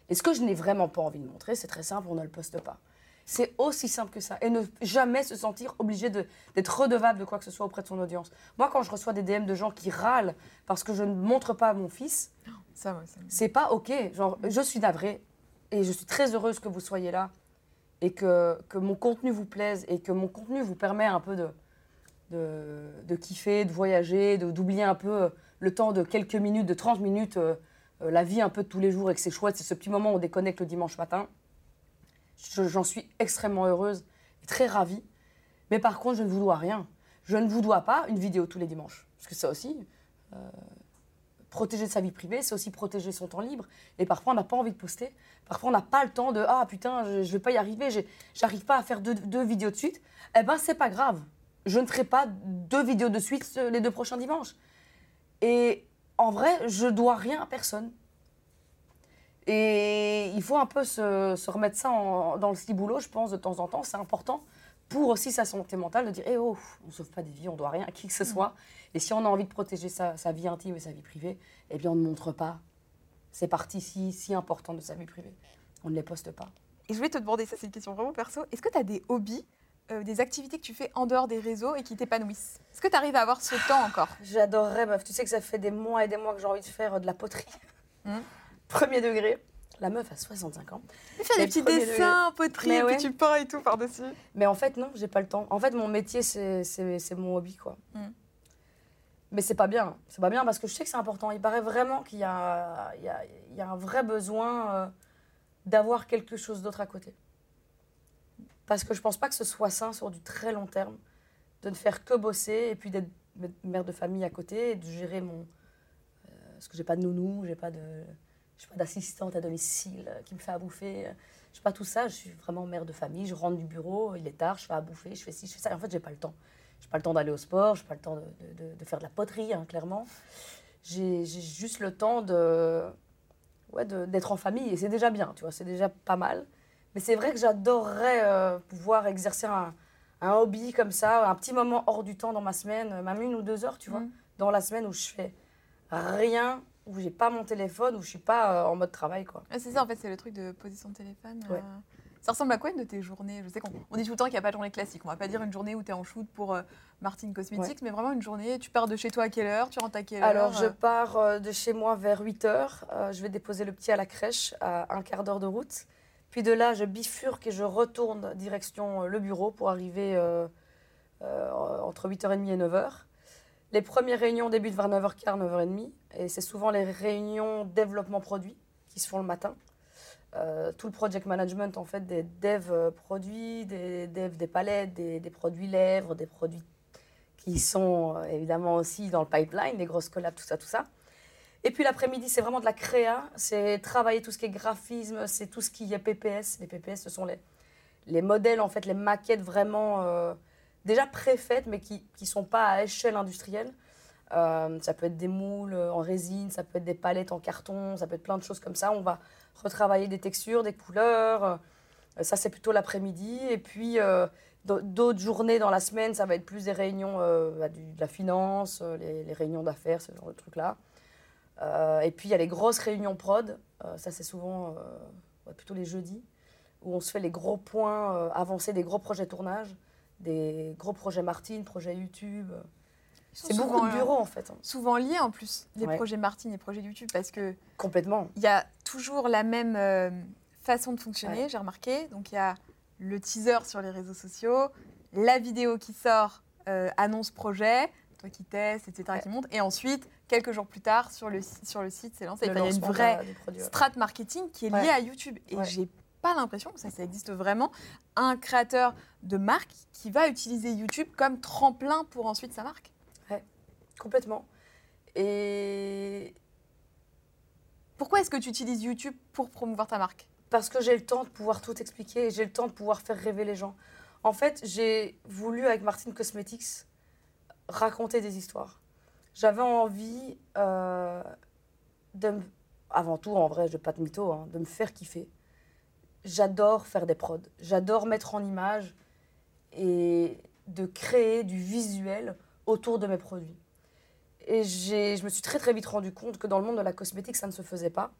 Et ce que je n'ai vraiment pas envie de montrer, c'est très simple, on ne le poste pas. C'est aussi simple que ça. Et ne jamais se sentir obligé d'être redevable de quoi que ce soit auprès de son audience. Moi, quand je reçois des DM de gens qui râlent parce que je ne montre pas à mon fils, Ça, ouais, ça- c'est pas OK. Genre, je suis navrée et je suis très heureuse que vous soyez là et que, que mon contenu vous plaise et que mon contenu vous permet un peu de, de, de kiffer, de voyager, de- d'oublier un peu euh, le temps de quelques minutes, de 30 minutes, euh, euh, la vie un peu de tous les jours et que c'est chouette. C'est ce petit moment où on déconnecte le dimanche matin. Je- J'en suis extrêmement heureuse et très ravie. Mais par contre, je ne vous dois rien. Je ne vous dois pas une vidéo tous les dimanches. Parce que ça aussi, euh, protéger sa vie privée, c'est aussi protéger son temps libre. Et parfois, on n'a pas envie de poster. Parfois, on n'a pas le temps de Ah putain, je ne vais pas y arriver, j'arrive pas à faire deux, deux vidéos de suite. Eh ben, c'est pas grave. Je ne ferai pas deux vidéos de suite euh, les deux prochains dimanches. Et en vrai, je dois rien à personne. Et il faut un peu se, se remettre ça en- dans le ciboulot, je pense, de temps en temps. C'est important pour aussi sa santé mentale de dire Eh oh, on ne sauve pas des vies, on doit rien à qui que ce soit. Et si on a envie de protéger sa, sa vie intime et sa vie privée, eh bien, on ne montre pas ces parties si, si importantes de sa vie privée. On ne les poste pas. Et je voulais te demander, ça c'est une question vraiment perso, est-ce que tu as des hobbies, euh, des activités que tu fais en dehors des réseaux et qui t'épanouissent? Est-ce que tu arrives à avoir ce temps encore? J'adorerais, meuf. Tu sais que ça fait des mois et des mois que j'ai envie de faire euh, de la poterie. Hmm. Premier degré. La meuf a 65 ans. Tu fais des petits dessins, poterie, Mais et ouais. puis tu peins et tout par-dessus. Mais en fait, non, j'ai pas le temps. En fait, mon métier, c'est mon hobby, quoi. Mm. Mais c'est pas bien. C'est pas bien parce que je sais que c'est important. Il paraît vraiment qu'il y, a- il y a, il y a un vrai besoin euh, d'avoir quelque chose d'autre à côté. Parce que je pense pas que ce soit sain sur du très long terme de ne faire que bosser et puis d'être mère de famille à côté et de gérer mon. euh, parce que j'ai pas de nounou, j'ai pas de. J'ai pas d'assistante à domicile euh, qui me fait à bouffer. Je sais pas tout ça, je suis vraiment mère de famille, je rentre du bureau, il est tard, je fais à bouffer, je fais ci, je fais ça. Et en fait, j'ai pas le temps. J'ai pas le temps d'aller au sport, j'ai pas le temps de, de- de- de faire de la poterie, hein, clairement. J'ai juste le temps de ouais, d'être en famille et c'est déjà bien, tu vois, c'est déjà pas mal. Mais c'est vrai que j'adorerais euh, pouvoir exercer un, un hobby comme ça, un petit moment hors du temps dans ma semaine, même une ou deux heures, tu vois, Mhm. dans la semaine où je fais rien, où j'ai pas mon téléphone, où je suis pas euh, en mode travail, quoi. C'est ça, en fait, c'est le truc de poser son téléphone. Ouais. euh. Ça ressemble à quoi une de tes journées? Je sais qu'on on dit tout le temps qu'il n'y a pas de journée classique. On va pas dire une journée où tu es en shoot pour euh, Martine Cosmetics, mais vraiment une journée, tu pars de chez toi à quelle heure? Tu rentres à quelle Alors, heure je euh, pars de chez moi vers 8 heures. Euh, je vais déposer le petit à la crèche à un quart d'heure de route. Puis de là, je bifurque et je retourne direction le bureau pour arriver entre 8h30 et 9h. Les premières réunions débutent vers 9h15, 9h30. Et c'est souvent les réunions développement produit qui se font le matin. Euh, tout le project management, en fait, des devs euh, produits, des devs des palettes, des, produits lèvres, des produits qui sont euh, évidemment aussi dans le pipeline, des grosses collabs, tout ça, tout ça. Et puis l'après-midi, c'est vraiment de la créa, c'est travailler tout ce qui est graphisme, c'est tout ce qui est PPS. Les PPS, ce sont les, les modèles, en fait, les maquettes vraiment déjà préfaites, mais qui ne sont pas à échelle industrielle. Euh, ça peut être des moules en résine, ça peut être des palettes en carton, ça peut être plein de choses comme ça. On va retravailler des textures, des couleurs. Euh, ça, c'est plutôt l'après-midi. Et puis, euh, d'au- d'autres journées dans la semaine, ça va être plus des réunions bah, de la finance, les, les réunions d'affaires, ce genre de trucs-là. Et puis, il y a les grosses réunions prod. Ça, c'est souvent plutôt les jeudis, où on se fait les gros points avancés des gros projets tournage, des gros projets Martine, projets YouTube. C'est beaucoup de euh, bureaux, en fait. hein. Souvent liés en plus, les Ouais. projets Martine et projets YouTube, parce que Complètement. il y a toujours la même euh, façon de fonctionner, Ouais. j'ai remarqué. Donc il y a le teaser sur les réseaux sociaux, la vidéo qui sort euh, annonce projet, toi qui testes, etc., qui monte, et ensuite, quelques jours plus tard, sur le, sur le site, c'est lancé. Le Enfin, il y a une vraie strat marketing qui est liée à YouTube. Et j'ai pas l'impression que ça, ça existe vraiment. Un créateur de marque qui va utiliser YouTube comme tremplin pour ensuite sa marque? Complètement. Et Pourquoi est-ce que tu utilises YouTube pour promouvoir ta marque? Parce que j'ai le temps de pouvoir tout expliquer et j'ai le temps de pouvoir faire rêver les gens. En fait, j'ai voulu avec Martine Cosmetics raconter des histoires. J'avais envie euh, de me- avant tout en vrai, je pas de mytho, hein, de me faire kiffer. J'adore faire des prods, j'adore mettre en image et de créer du visuel autour de mes produits. Et je me suis très très vite rendu compte que dans le monde de la cosmétique, ça ne se faisait pas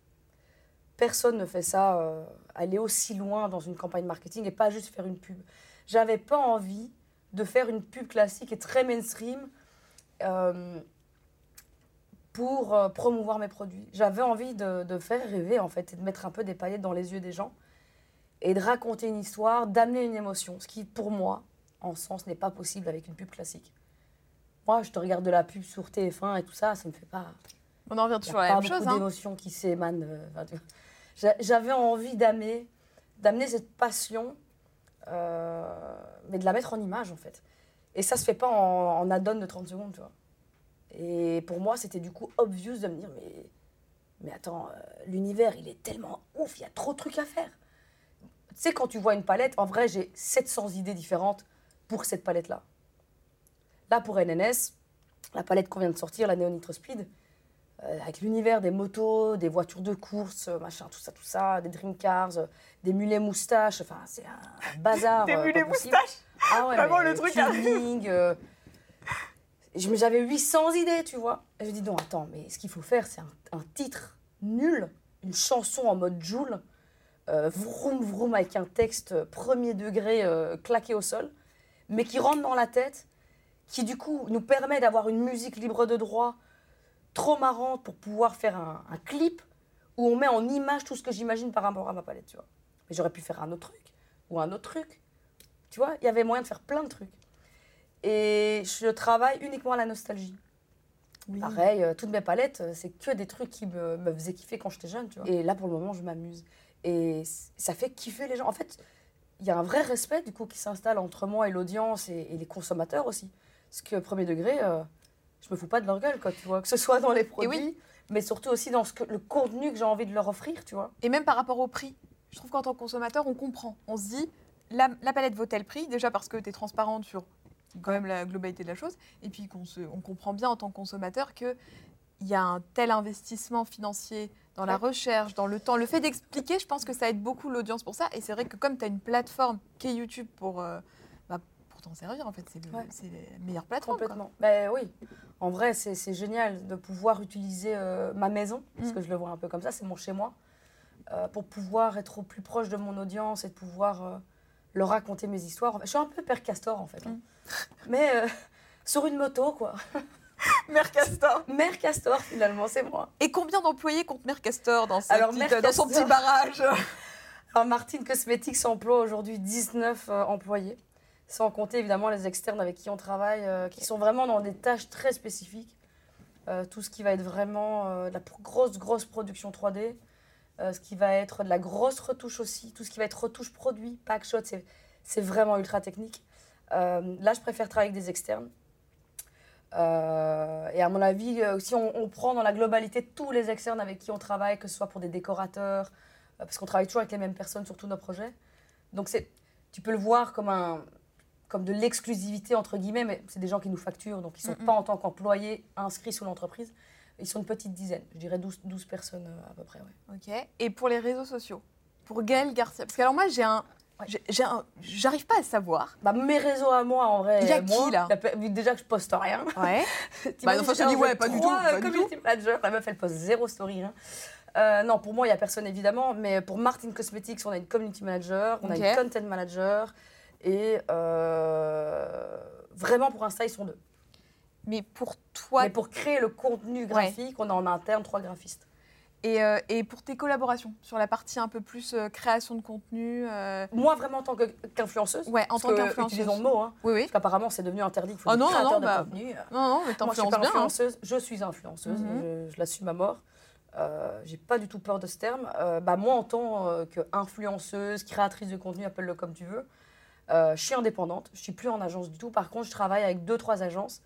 personne ne fait ça, euh, aller aussi loin dans une campagne marketing et pas juste faire une pub. J'avais pas envie de faire une pub classique et très mainstream euh, pour euh, promouvoir mes produits. J'avais envie de, de faire rêver en fait et de mettre un peu des paillettes dans les yeux des gens et de raconter une histoire, d'amener une émotion, ce qui pour moi, en sens, n'est pas possible avec une pub classique. Moi, je te regarde de la pub sur TF1 et tout ça, ça me fait pas. On en revient Il y a toujours à la pas même chose. hein. d'émotions qui s'émanent. euh, J'avais envie d'amener, d'amener cette passion, euh, mais de la mettre en image en fait. Et ça se fait pas en, en add-on de 30 secondes, tu vois. Et pour moi, c'était du coup obvious de me dire, mais, mais attends, euh, l'univers, il est tellement ouf, il y a trop de trucs à faire. Tu sais, quand tu vois une palette, en vrai, j'ai 700 idées différentes pour cette palette-là. Là, pour NNS, la palette qu'on vient de sortir, la Neo Nitro Speed, euh, avec l'univers des motos, des voitures de course, euh, machin, tout ça, tout ça, des dream cars, euh, des mulets moustaches, enfin, c'est un bazar. Des euh, mulets moustaches Ah ouais, Vraiment, mais le truc tuning, me- J'avais 800 idées, tu vois. Et je dis, non, attends, mais ce qu'il faut faire, c'est un, un titre nul, une chanson en mode Joule, euh, vroom vroom avec un texte premier degré euh, claqué au sol, mais qui rentre dans la tête, qui du coup nous permet d'avoir une musique libre de droit trop marrante pour pouvoir faire un, un clip où on met en image tout ce que j'imagine par rapport à ma palette, tu vois. Mais j'aurais pu faire un autre truc ou un autre truc. Tu vois, il y avait moyen de faire plein de trucs. Et je travaille uniquement à la nostalgie. Oui. Pareil, euh, toutes mes palettes, c'est que des trucs qui me, me faisaient kiffer quand j'étais jeune, tu vois. Et là, pour le moment, je m'amuse. Et ça fait kiffer les gens. En fait, il y a un vrai respect, du coup, qui s'installe entre moi et l'audience et, et les consommateurs aussi. Parce que, premier degré, euh, je me fous pas de leur gueule, quoi, tu vois. Que ce soit dans les produits, oui. mais surtout aussi dans ce que, le contenu que j'ai envie de leur offrir, tu vois. Et même par rapport au prix, je trouve qu'en tant que consommateur, on comprend. On se dit, la, la palette vaut tel prix, déjà parce que tu es transparente sur quand même la globalité de la chose, et puis qu'on on comprend bien en tant que consommateur qu'il y a un tel investissement financier dans la recherche, dans le temps. Le fait d'expliquer, je pense que ça aide beaucoup l'audience pour ça. Et c'est vrai que comme tu as une plateforme qui est YouTube pour, euh, bah, pour t'en servir, en fait, c'est le- Ouais. la meilleure plateforme. Complètement. Ben oui. En vrai, c'est génial de pouvoir utiliser euh, ma maison, parce Mm. que je le vois un peu comme ça, c'est mon chez-moi, euh, pour pouvoir être au plus proche de mon audience et de pouvoir leur raconter mes histoires. Je suis un peu Père Castor, en fait. hein. Mm. Mais sur une moto, quoi. Mère Castor. Mère Castor, finalement, c'est moi. Et combien d'employés compte Mère Castor dans, sa Alors, petite- Mère dans son petit barrage? Alors, Martine Cosmetics emploie aujourd'hui 19 euh, employés, sans compter évidemment les externes avec qui on travaille, euh, qui sont vraiment dans des tâches très spécifiques. Euh, tout ce qui va être vraiment euh, de la grosse, grosse production 3D, euh, ce qui va être de la grosse retouche aussi, tout ce qui va être retouche produit, pack shot, c'est, vraiment ultra technique. Euh, là, je préfère travailler avec des externes. Euh, et à mon avis, euh, si on, on prend dans la globalité tous les externes avec qui on travaille, que ce soit pour des décorateurs, euh, parce qu'on travaille toujours avec les mêmes personnes sur tous nos projets. Donc c'est, tu peux le voir comme, un, comme de l'exclusivité, entre guillemets, mais c'est des gens qui nous facturent, donc ils ne sont pas en tant qu'employés inscrits sous l'entreprise. Ils sont une petite dizaine, je dirais 12, 12 personnes à peu près. ouais. Ok. Et pour les réseaux sociaux? Pour Gaël Garcia? Parce que alors moi, j'ai un. J'arrive pas à savoir. Bah, mes réseaux à moi, en vrai. Il y a moi, qui, là Déjà que je poste rien. Ouais. Bah, enfin, je dis ouais, pas du tout, pas du community manager. La meuf, elle poste zéro story. hein. Euh, non, pour moi, il n'y a personne évidemment. Mais pour Martin Cosmetics, on a une community manager, on a une content manager. Et euh, vraiment, pour Insta, ils sont deux. Mais pour toi, Mais pour créer le contenu graphique, on a en interne trois graphistes. Et, euh, et pour tes collaborations, sur la partie un peu plus euh, création de contenu euh, Moi, vraiment, en tant qu'influenceuse. Ouais, en tant qu'influenceuse. Utilisons le mot, hein, Oui, oui. parce qu'apparemment, c'est devenu interdit. Faut des non, non, non, de bah, contenu. Non, non, mais Moi, je suis t'influences pas bien. hein. influenceuse, je suis influenceuse, Mhm. je, je l'assume à mort. J'ai pas du tout peur de ce terme. Bah, moi, en tant qu'influenceuse, créatrice de contenu, appelle-le comme tu veux, je suis indépendante, je suis plus en agence du tout. Par contre, je travaille avec deux, trois agences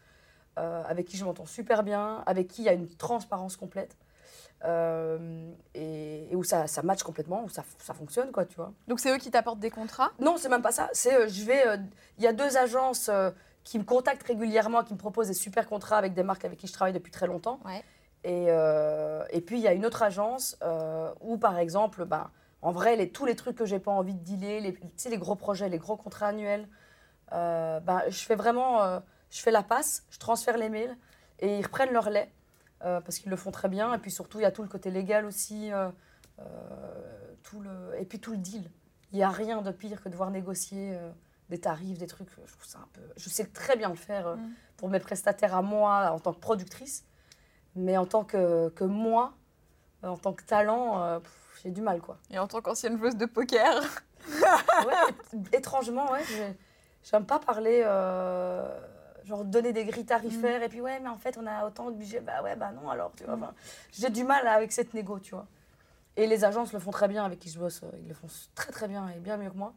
avec qui je m'entends super bien, avec qui il y a une transparence complète. Euh, et, et où ça, ça match complètement, où ça, ça fonctionne, quoi, tu vois. Donc c'est eux qui t'apportent des contrats? Non, c'est même pas ça. C'est, euh, je vais, euh, il y a deux agences qui me contactent régulièrement, qui me proposent des super contrats avec des marques avec qui je travaille depuis très longtemps. Ouais. Et, et puis il y a une autre agence où, par exemple, ben, en vrai, les, tous les trucs que j'ai pas envie de dealer, les, tu sais, les gros projets, les gros contrats annuels, ben, je fais vraiment, je fais la passe, je transfère les mails et ils reprennent leur lait euh, parce qu'ils le font très bien. Et puis surtout, il y a tout le côté légal aussi, euh, euh, tout le, et puis tout le deal. Il n'y a rien de pire que de devoir négocier des tarifs, des trucs. Je trouve ça un peu. Je sais très bien le faire Mm. pour mes prestataires à moi en tant que productrice, mais en tant que, que moi, en tant que talent, j'ai du mal quoi. Et en tant qu'ancienne joueuse de poker Ouais, étrangement, ouais, j'aime pas parler. euh, Genre donner des grilles tarifaires et puis ouais mais en fait on a autant de budget. Bah ouais bah non alors tu vois enfin, j'ai du mal avec cette négo tu vois. Et les agences le font très bien avec qui je bosse euh, ils le font très très bien et bien mieux que moi.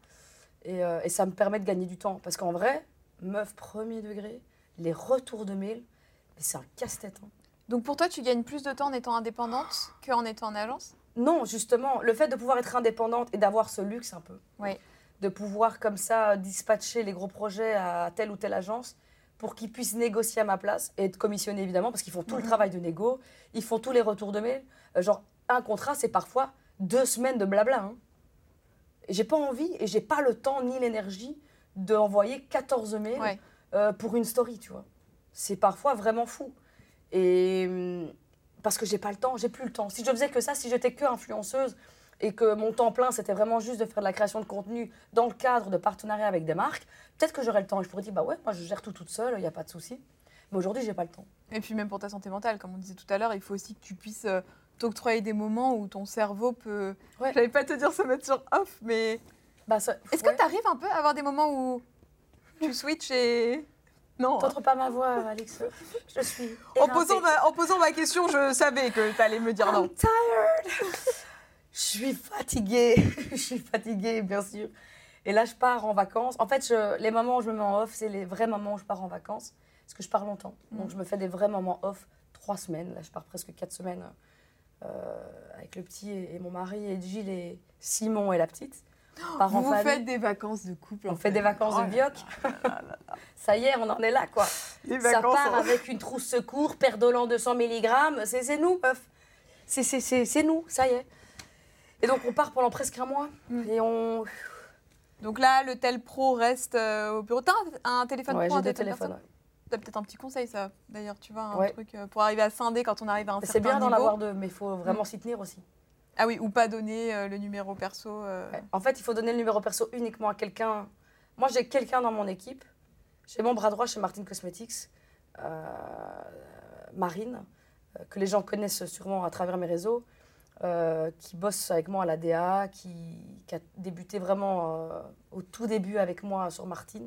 Et, euh, et ça me permet de gagner du temps. Parce qu'en vrai meuf premier degré les retours de mail c'est un casse-tête hein. Donc pour toi, tu gagnes plus de temps en étant indépendante qu'en étant en agence? Non, justement, le fait de pouvoir être indépendante et d'avoir ce luxe un peu, Oui. de pouvoir comme ça dispatcher les gros projets à telle ou telle agence pour qu'ils puissent négocier à ma place et être commissionnés évidemment parce qu'ils font tout le Mhm. travail de négo, ils font tous les retours de mail. Euh, genre, un contrat, c'est parfois deux semaines de blabla. Hein. J'ai pas envie et j'ai pas le temps ni l'énergie d'envoyer 14 mails Ouais. euh, pour une story, tu vois. C'est parfois vraiment fou. Et hum, parce que j'ai pas le temps, j'ai plus le temps. Si je faisais que ça, si j'étais que influenceuse et que mon temps plein c'était vraiment juste de faire de la création de contenu dans le cadre de partenariats avec des marques, peut-être que j'aurais le temps et je pourrais dire bah ouais, moi je gère tout toute seule, il n'y a pas de souci. Mais aujourd'hui, j'ai pas le temps. Et puis même pour ta santé mentale, comme on disait tout à l'heure, il faut aussi que tu puisses euh, t'octroyer des moments où ton cerveau peut... Ouais. J'allais pas te dire se mettre sur off, mais... Bah, ça- Est-ce ouais. que tu arrives un peu à avoir des moments où tu switches et... Non. hein? T'entends pas ma voix, Alex Je suis. En posant, ma, en posant ma question, je savais que tu allais me dire non. I'm tired. Je suis fatiguée. je suis fatiguée, bien sûr. Et là, je pars en vacances. En fait, je- les moments où je me mets en off, c'est les vrais moments où je pars en vacances. Parce que je pars longtemps. Donc, Mhm. je me fais des vrais moments off. Trois semaines. Là, je pars presque quatre semaines euh, avec le petit et, et mon mari et Gilles et Simon et la petite. Par Vous famille. faites des vacances de couple. On en fait des vacances Oh de là bioc. Ça y est, on en est là, quoi. Les Ça vacances. part hein. avec une trousse secours, perdolant 200 mg. C'est nous, meuf. C'est nous, ça y est. Et donc, on part pendant presque un mois. Mm. Et on. Donc là, le tel pro reste euh, au bureau. T'as un, un téléphone Ouais, pro, un téléphone T'as peut-être un petit conseil, ça, d'ailleurs, tu vois, un Ouais. truc euh, pour arriver à scinder quand on arrive à un certain C'est bien d'en niveau. avoir deux, mais il faut vraiment s'y tenir aussi. Ah oui, ou pas donner euh, le numéro perso. En fait, il faut donner le numéro perso uniquement à quelqu'un. Moi, j'ai quelqu'un dans mon équipe. J'ai mon bras droit chez Martin Cosmetics, Marine, que les gens connaissent sûrement à travers mes réseaux, euh, qui bosse avec moi à la DA, qui, a débuté vraiment euh, au tout début avec moi sur Martin.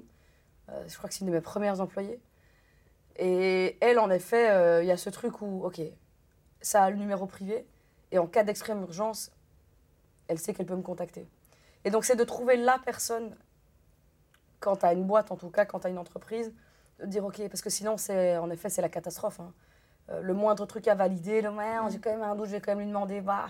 Euh, je crois que c'est une de mes premières employées. Et elle, en effet, il y a ce truc où, ok, ça a le numéro privé, et en cas d'extrême urgence, elle sait qu'elle peut me contacter. Et donc, c'est de trouver la personne, quand tu as une boîte, en tout cas, quand tu as une entreprise, de dire OK, parce que sinon, en effet, c'est la catastrophe. hein. Euh, le moindre truc à valider, le ouais, j'ai quand même un doute, je vais quand même lui demander, bah.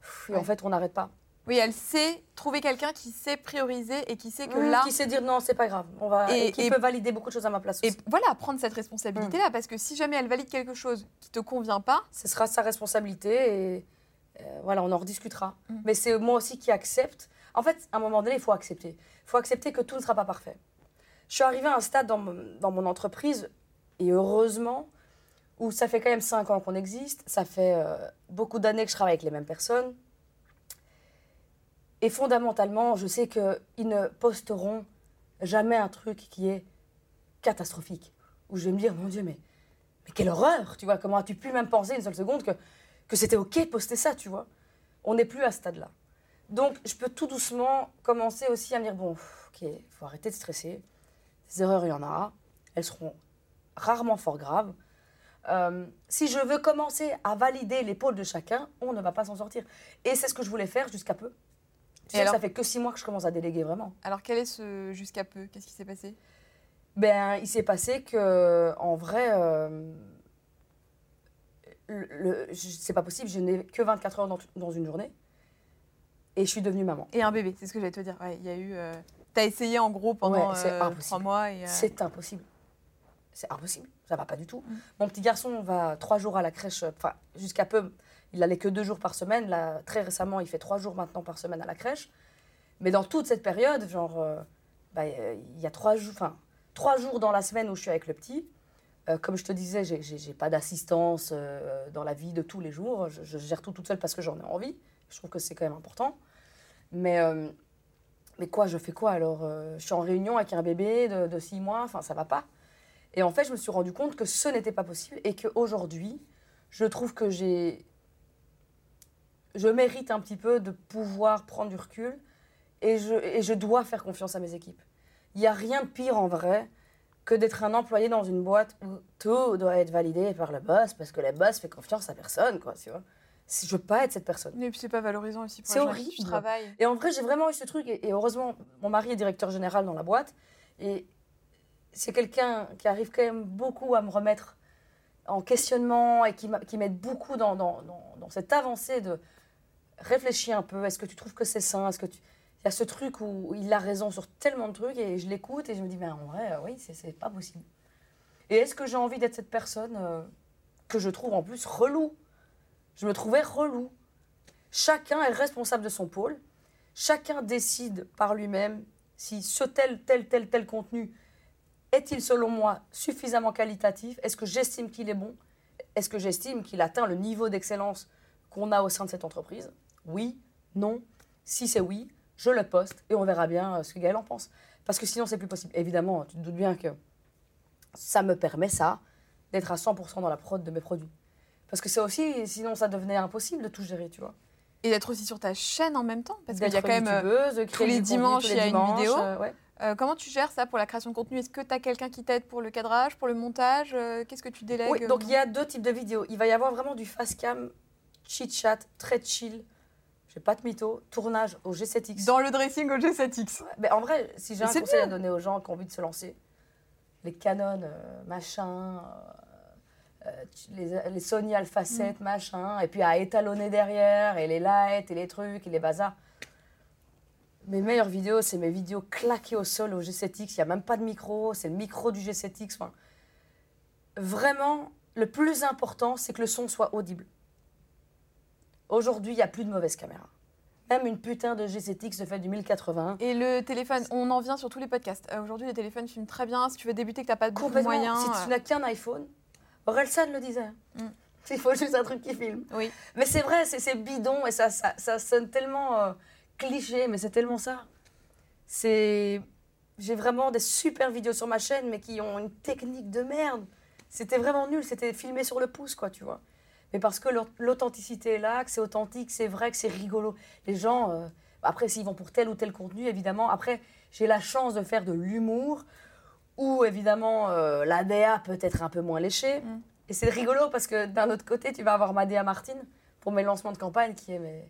Pff, Et en fait, on n'arrête pas. Oui, elle sait trouver quelqu'un qui sait prioriser et qui sait que Mmh, là. Qui sait dire non, c'est pas grave. On va, Et- et, qui et- peut valider beaucoup de choses à ma place Et aussi. voilà, prendre cette responsabilité-là, parce que si jamais elle valide quelque chose qui te convient pas, Ce sera sa responsabilité et euh, voilà, on en rediscutera. Mm. Mais c'est moi aussi qui accepte. En fait, à un moment donné, il faut accepter. Il faut accepter que tout ne sera pas parfait. Je suis arrivée à un stade dans mon, dans mon entreprise, et heureusement, où ça fait quand même cinq ans qu'on existe, ça fait euh, beaucoup d'années que je travaille avec les mêmes personnes. Et fondamentalement, je sais qu'ils ne posteront jamais un truc qui est catastrophique. Où je vais me dire, mon Dieu, mais, mais quelle horreur Tu vois, comment as-tu pu même penser une seule seconde que que c'était OK de poster ça, tu vois. On n'est plus à ce stade-là. Donc, je peux tout doucement commencer aussi à me dire bon, OK, il faut arrêter de stresser. Des erreurs, il y en a. Elles seront rarement fort graves. Euh, si je veux commencer à valider l'épaule de chacun, on ne va pas s'en sortir. Et c'est ce que je voulais faire jusqu'à peu. Tu Et sais, alors ça fait que six mois que je commence à déléguer vraiment. Alors, quel est ce jusqu'à peu? Qu'est-ce qui s'est passé? Ben, il s'est passé que, en vrai, euh, le, c'est pas possible. Je n'ai que 24 heures dans, dans une journée. Et je suis devenue maman. Et un bébé, c'est ce que j'allais te dire. Ouais, il y a eu. euh, T'as essayé en gros pendant Ouais, euh, impossible. trois mois et. C'est impossible. C'est impossible. Ça va pas du tout. Mm. Mon petit garçon va trois jours à la crèche. Enfin, jusqu'à peu, il allait que deux jours par semaine. Là, très récemment, il fait trois jours maintenant par semaine à la crèche. Mais dans toute cette période, genre, euh, bah, euh, il y a trois jours, enfin, trois jours dans la semaine où je suis avec le petit. Euh, comme je te disais, j'ai- pas d'assistance euh, dans la vie de tous les jours. Je, je gère tout toute seule parce que j'en ai envie. Je trouve que c'est quand même important. Mais, euh, mais quoi, je fais quoi alors Euh, Je suis en réunion avec un bébé de, de six mois, enfin ça va pas. Et en fait, je me suis rendu compte que ce n'était pas possible et qu'aujourd'hui, je trouve que j'ai. Je mérite un petit peu de pouvoir prendre du recul et je, et je dois faire confiance à mes équipes. Il n'y a rien de pire en vrai que d'être un employé dans une boîte où tout doit être validé par le boss parce que le boss fait confiance à personne, quoi, tu vois. Si je veux pas être cette personne. Et puis c'est pas valorisant aussi pour C'est qui tu horrible. Et en vrai, j'ai vraiment eu ce truc. Et, et heureusement, mon mari est directeur général dans la boîte. Et c'est quelqu'un qui arrive quand même beaucoup à me remettre en questionnement et qui, m'a- qui m'aide beaucoup dans, cette avancée de réfléchir un peu. Est-ce que tu trouves que c'est sain? Est-ce que tu... Il y a ce truc où il a raison sur tellement de trucs et je l'écoute et je me dis, ben en vrai, euh, oui, c'est, c'est pas possible. Et est-ce que j'ai envie d'être cette personne euh, que je trouve en plus relou? Je me trouvais relou. Chacun est responsable de son pôle. Chacun décide par lui-même si ce tel, tel, tel, tel contenu est-il, selon moi, suffisamment qualitatif? Est-ce que j'estime qu'il est bon? Est-ce que j'estime qu'il atteint le niveau d'excellence qu'on a au sein de cette entreprise? Oui Non Si c'est oui, je le poste et on verra bien euh, ce que Gaël en pense. Parce que sinon, c'est plus possible. Évidemment, tu te doutes bien que ça me permet, ça, d'être à 100% dans la prod de mes produits. Parce que c'est aussi, sinon ça devenait impossible de tout gérer, tu vois. Et d'être aussi sur ta chaîne en même temps Parce qu'il y a quand même. euh, de créer les dimanches, tous il y a une vidéo. euh, ouais. Euh, comment tu gères ça pour la création de contenu? Est-ce que tu as quelqu'un qui t'aide pour le cadrage, pour le montage? Euh, Qu'est-ce que tu délègues? Oui, donc il y a deux types de vidéos. Il va y avoir vraiment du fast cam, chit chat, très chill. J'ai pas de mytho, tournage au G7X. Dans le dressing au G7X. Mais en vrai, si j'ai un conseil à donner aux gens qui ont envie de se lancer, les Canon, euh, machin, euh, euh, les, les Sony Alpha 7, Mm. machin, et puis à étalonner derrière, et les lights, et les trucs, et les bazars. Mes meilleures vidéos, c'est mes vidéos claquées au sol au G7X. Il n'y a même pas de micro, c'est le micro du G7X. Enfin, vraiment, le plus important, c'est que le son soit audible. Aujourd'hui, il n'y a plus de mauvaise caméra. Même une putain de G7X se fait du 1080. Et le téléphone, on en vient sur tous les podcasts. Euh, Aujourd'hui, les téléphones filment très bien. Si tu veux débuter, que tu n'as pas de moyens. Si euh, tu n'as qu'un iPhone, Orelsan le disait. Mm. Il faut juste un truc qui filme. Oui. Mais c'est vrai, c'est c'est bidon et ça, ça, ça sonne tellement euh, cliché, mais c'est tellement ça. C'est. J'ai vraiment des super vidéos sur ma chaîne, mais qui ont une technique de merde. C'était vraiment nul, c'était filmé sur le pouce, quoi, tu vois. Mais parce que l'aut- l'authenticité est là, que c'est authentique, c'est vrai, que c'est rigolo. Les gens, euh, après, s'ils vont pour tel ou tel contenu, évidemment. Après, j'ai la chance de faire de l'humour, où évidemment, euh, l'ADA peut être un peu moins léchée. Mm. Et c'est rigolo parce que d'un autre côté, tu vas avoir Madea Martine pour mes lancements de campagne qui est mais,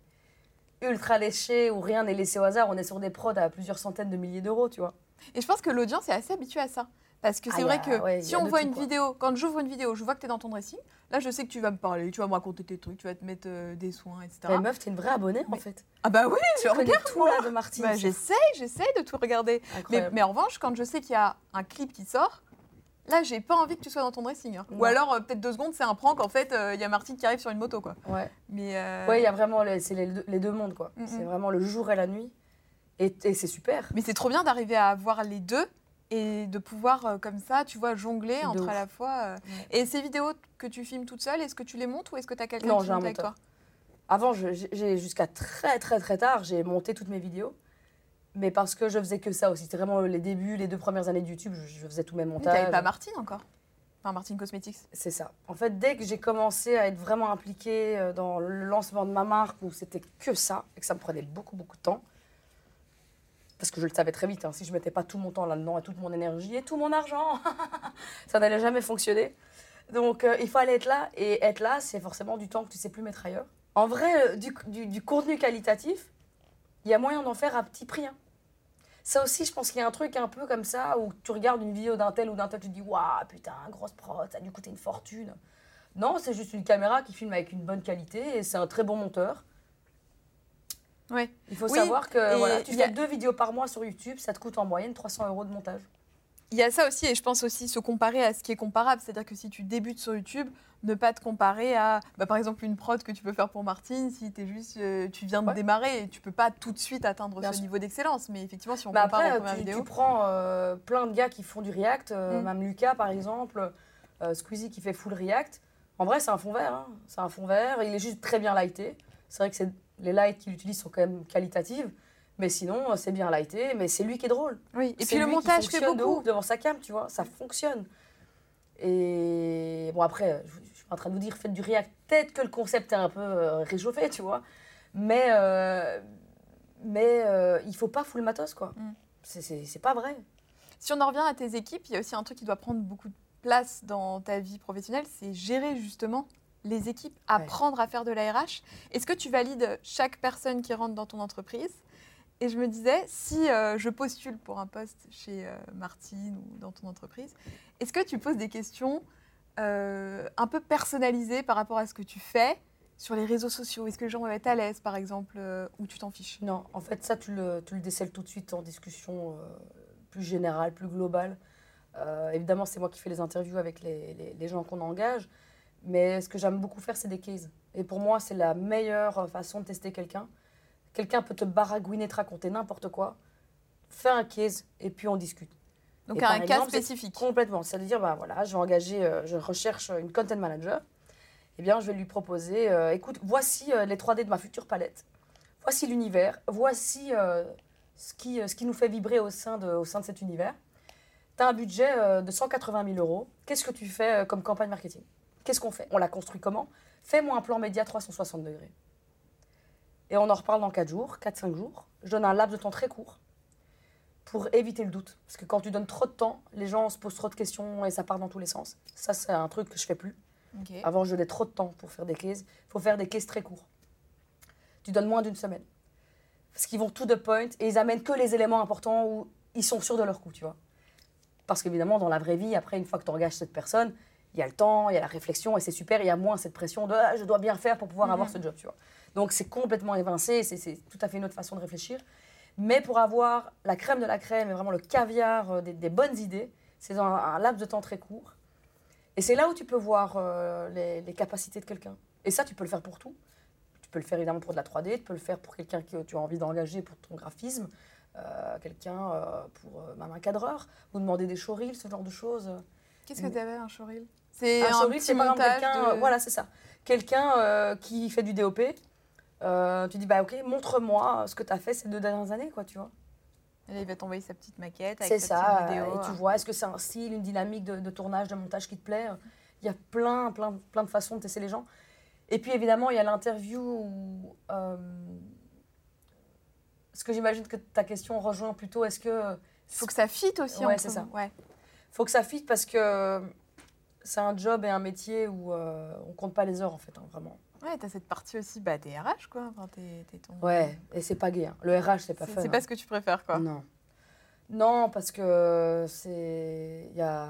ultra léché, où rien n'est laissé au hasard. On est sur des prods à plusieurs centaines de milliers d'euros, tu vois. Et je pense que l'audience est assez habituée à ça. Parce que Ah, c'est vrai a- que ouais, si on voit tout, une quoi. vidéo, quand j'ouvre une vidéo, je vois que tu es dans ton dressing, là je sais que tu vas me parler, tu vas me raconter tes trucs, tu vas te mettre euh, des soins, etc. Mais meuf, t'es une vraie abonnée en Mais- fait. Ah bah oui, Tu connais tout là de Martine. bah, c'est j'essaye, j'essaye de tout regarder. Mais en revanche, quand je sais qu'il y a un clip qui sort, là j'ai pas envie que tu sois dans ton dressing. hein. Ou alors euh, peut-être deux secondes, c'est un prank, en fait, euh, il y a Martine qui arrive sur une moto quoi. Ouais, Mais euh, ouais, il y a vraiment les, c'est les, deux- les deux mondes quoi. Mm, C'est mm. vraiment le jour et la nuit. Et, et c'est super. mais c'est trop bien d'arriver à avoir les deux et de pouvoir euh, comme ça, tu vois, jongler De entre ouf. à la fois. euh, Et ces vidéos que tu filmes toute seule, est-ce que tu les montes ou est-ce que tu as quelqu'un Non, qui j'ai un monte avec monteur. toi? Avant, je- j'ai j'ai- jusqu'à très très très tard, j'ai monté toutes mes vidéos. Mais parce que je faisais que ça aussi. C'était vraiment les débuts, les deux premières années de YouTube, je, je faisais tous mes montages. T'avais pas Martine encore? Enfin, Martine Cosmetics. C'est ça. En fait, dès que j'ai commencé à être vraiment impliquée euh, dans le lancement de ma marque, où c'était que ça, et que ça me prenait beaucoup, beaucoup de temps, parce que je le savais très vite, hein, si je mettais pas tout mon temps là-dedans, et toute mon énergie, et tout mon argent, ça n'allait jamais fonctionner. Donc, euh, il fallait être là, et être là, c'est forcément du temps que tu sais plus mettre ailleurs. En vrai, euh, du, du- du contenu qualitatif, il y a moyen d'en faire à petit prix. hein. Ça aussi, je pense qu'il y a un truc un peu comme ça où tu regardes une vidéo d'un tel ou d'un tel, tu te dis Waouh, putain, grosse prod, ça a dû coûter une fortune. Non, c'est juste une caméra qui filme avec une bonne qualité et c'est un très bon monteur. Ouais. Il faut Oui, savoir que voilà, tu a- fais deux vidéos par mois sur YouTube, ça te coûte en moyenne 300 euros de montage. Il y a ça aussi, et je pense aussi se comparer à ce qui est comparable. C'est-à-dire que si tu débutes sur YouTube, ne pas te comparer à, bah, par exemple, une prod que tu peux faire pour Martine, si es juste, euh, tu viens de Ouais. démarrer, tu peux pas tout de suite atteindre Bien ce sûr. niveau d'excellence. Mais effectivement, si on Mais compare aux après, premières tu, vidéos, tu prends euh, plein de gars qui font du React, euh, Mm. même Lucas par exemple, euh, Squeezie qui fait full React. En vrai, c'est un fond vert. hein. C'est un fond vert. Il est juste très bien lighté. C'est vrai que les lights qu'il utilise sont quand même qualitatives. Mais sinon, euh, c'est bien lighté. Mais c'est lui qui est drôle. oui. Et puis le montage fait beaucoup. devant sa cam, tu vois. Ça fonctionne. Et bon, après, je, je suis en train de vous dire faites du React. Peut-être que le concept est un peu euh, réchauffé, tu vois. Mais, euh, mais euh, il faut pas full matos, quoi. Mm. C'est- C'est c'est pas vrai. Si on en revient à tes équipes, il y a aussi un truc qui doit prendre beaucoup de place dans ta vie professionnelle, c'est gérer justement les équipes, apprendre à faire de la RH. Est-ce que tu valides chaque personne qui rentre dans ton entreprise Et je me disais, si euh, je postule pour un poste chez euh, Martine ou dans ton entreprise, est-ce que tu poses des questions euh, un peu personnalisées par rapport à ce que tu fais sur les réseaux sociaux? Est-ce que les gens vont être à l'aise, par exemple, ou tu t'en fiches? Non, en fait, ça, tu le, tu tout de suite en discussion plus générale, plus globale. Évidemment, c'est moi qui fais les interviews avec les gens qu'on engage. Mais ce que j'aime beaucoup faire, c'est des cases. Et pour moi, c'est la meilleure façon de tester quelqu'un. Quelqu'un peut te baragouiner, te raconter n'importe quoi. Fais un case et puis on discute. Donc Et un cas exemple, spécifique. Complètement. C'est-à-dire, bah, voilà, je vais engager, euh, je recherche une content manager. Eh bien, je vais lui proposer, euh, écoute, voici euh, les 3D de ma future palette. Voici l'univers. Voici ce, qui, ce qui nous fait vibrer au sein de, au sein de cet univers. Tu as un budget de 180 000 euros. Qu'est-ce que tu fais comme campagne marketing? Qu'est-ce qu'on fait? On la construit comment? Fais-moi un plan média 360 degrés. Et on en reparle dans 4 jours, 4-5 jours. Je donne un laps de temps très court pour éviter le doute. Parce que quand tu donnes trop de temps, les gens se posent trop de questions et ça part dans tous les sens. Ça, c'est un truc que je fais plus. Avant, je donnais trop de temps pour faire des cases. Il faut faire des cases très courts. Tu donnes moins d'une semaine. Parce qu'ils vont tout de point et ils amènent que les éléments importants où ils sont sûrs de leur coup, tu vois. Parce qu'évidemment, dans la vraie vie, après, une fois que tu engages cette personne, il y a le temps, il y a la réflexion et c'est super. Il y a moins cette pression de Ah, je dois bien faire pour pouvoir avoir ce job, tu vois. Donc, c'est complètement évincé. C'est tout à fait une autre façon de réfléchir. Mais pour avoir la crème de la crème et vraiment le caviar euh, des, des bonnes idées, c'est dans un, un laps de temps très court. Et c'est là où tu peux voir euh, les, les capacités de quelqu'un. Et ça, tu peux le faire pour tout. Tu peux le faire évidemment pour de la 3D, tu peux le faire pour quelqu'un que tu as envie d'engager pour ton graphisme, euh, quelqu'un euh, pour même un cadreur, ou demander des showreels, ce genre de choses. Qu'est-ce que tu avais, un showreel? C'est Un un, petit c'est exemple montage de- euh, voilà, c'est ça. Quelqu'un euh, qui fait du DOP, euh, tu dis, bah ok, montre-moi ce que tu as fait ces deux dernières années, quoi, tu vois. Et là, il va t'envoyer sa petite maquette avec C'est sa ça, petite vidéo. et tu vois, est-ce que c'est un style, une dynamique de, de tournage, de montage qui te plaît? Il y a plein, plein, plein de façons de tester les gens. Et puis évidemment, il y a l'interview où... euh, ce que j'imagine que ta question rejoint plutôt, est-ce que... Il faut que ça fitte aussi. Ouais, c'est ça. Ouais. faut que ça fitte parce que c'est un job et un métier où euh, on compte pas les heures en fait, hein, vraiment. Ouais, t'as cette partie aussi, bah, t'es RH, quoi. Enfin, ton... Ouais, et c'est pas gay. hein. Le RH, c'est pas fun. c'est hein. pas ce que tu préfères, quoi. Non. Non, parce que c'est... Il y a...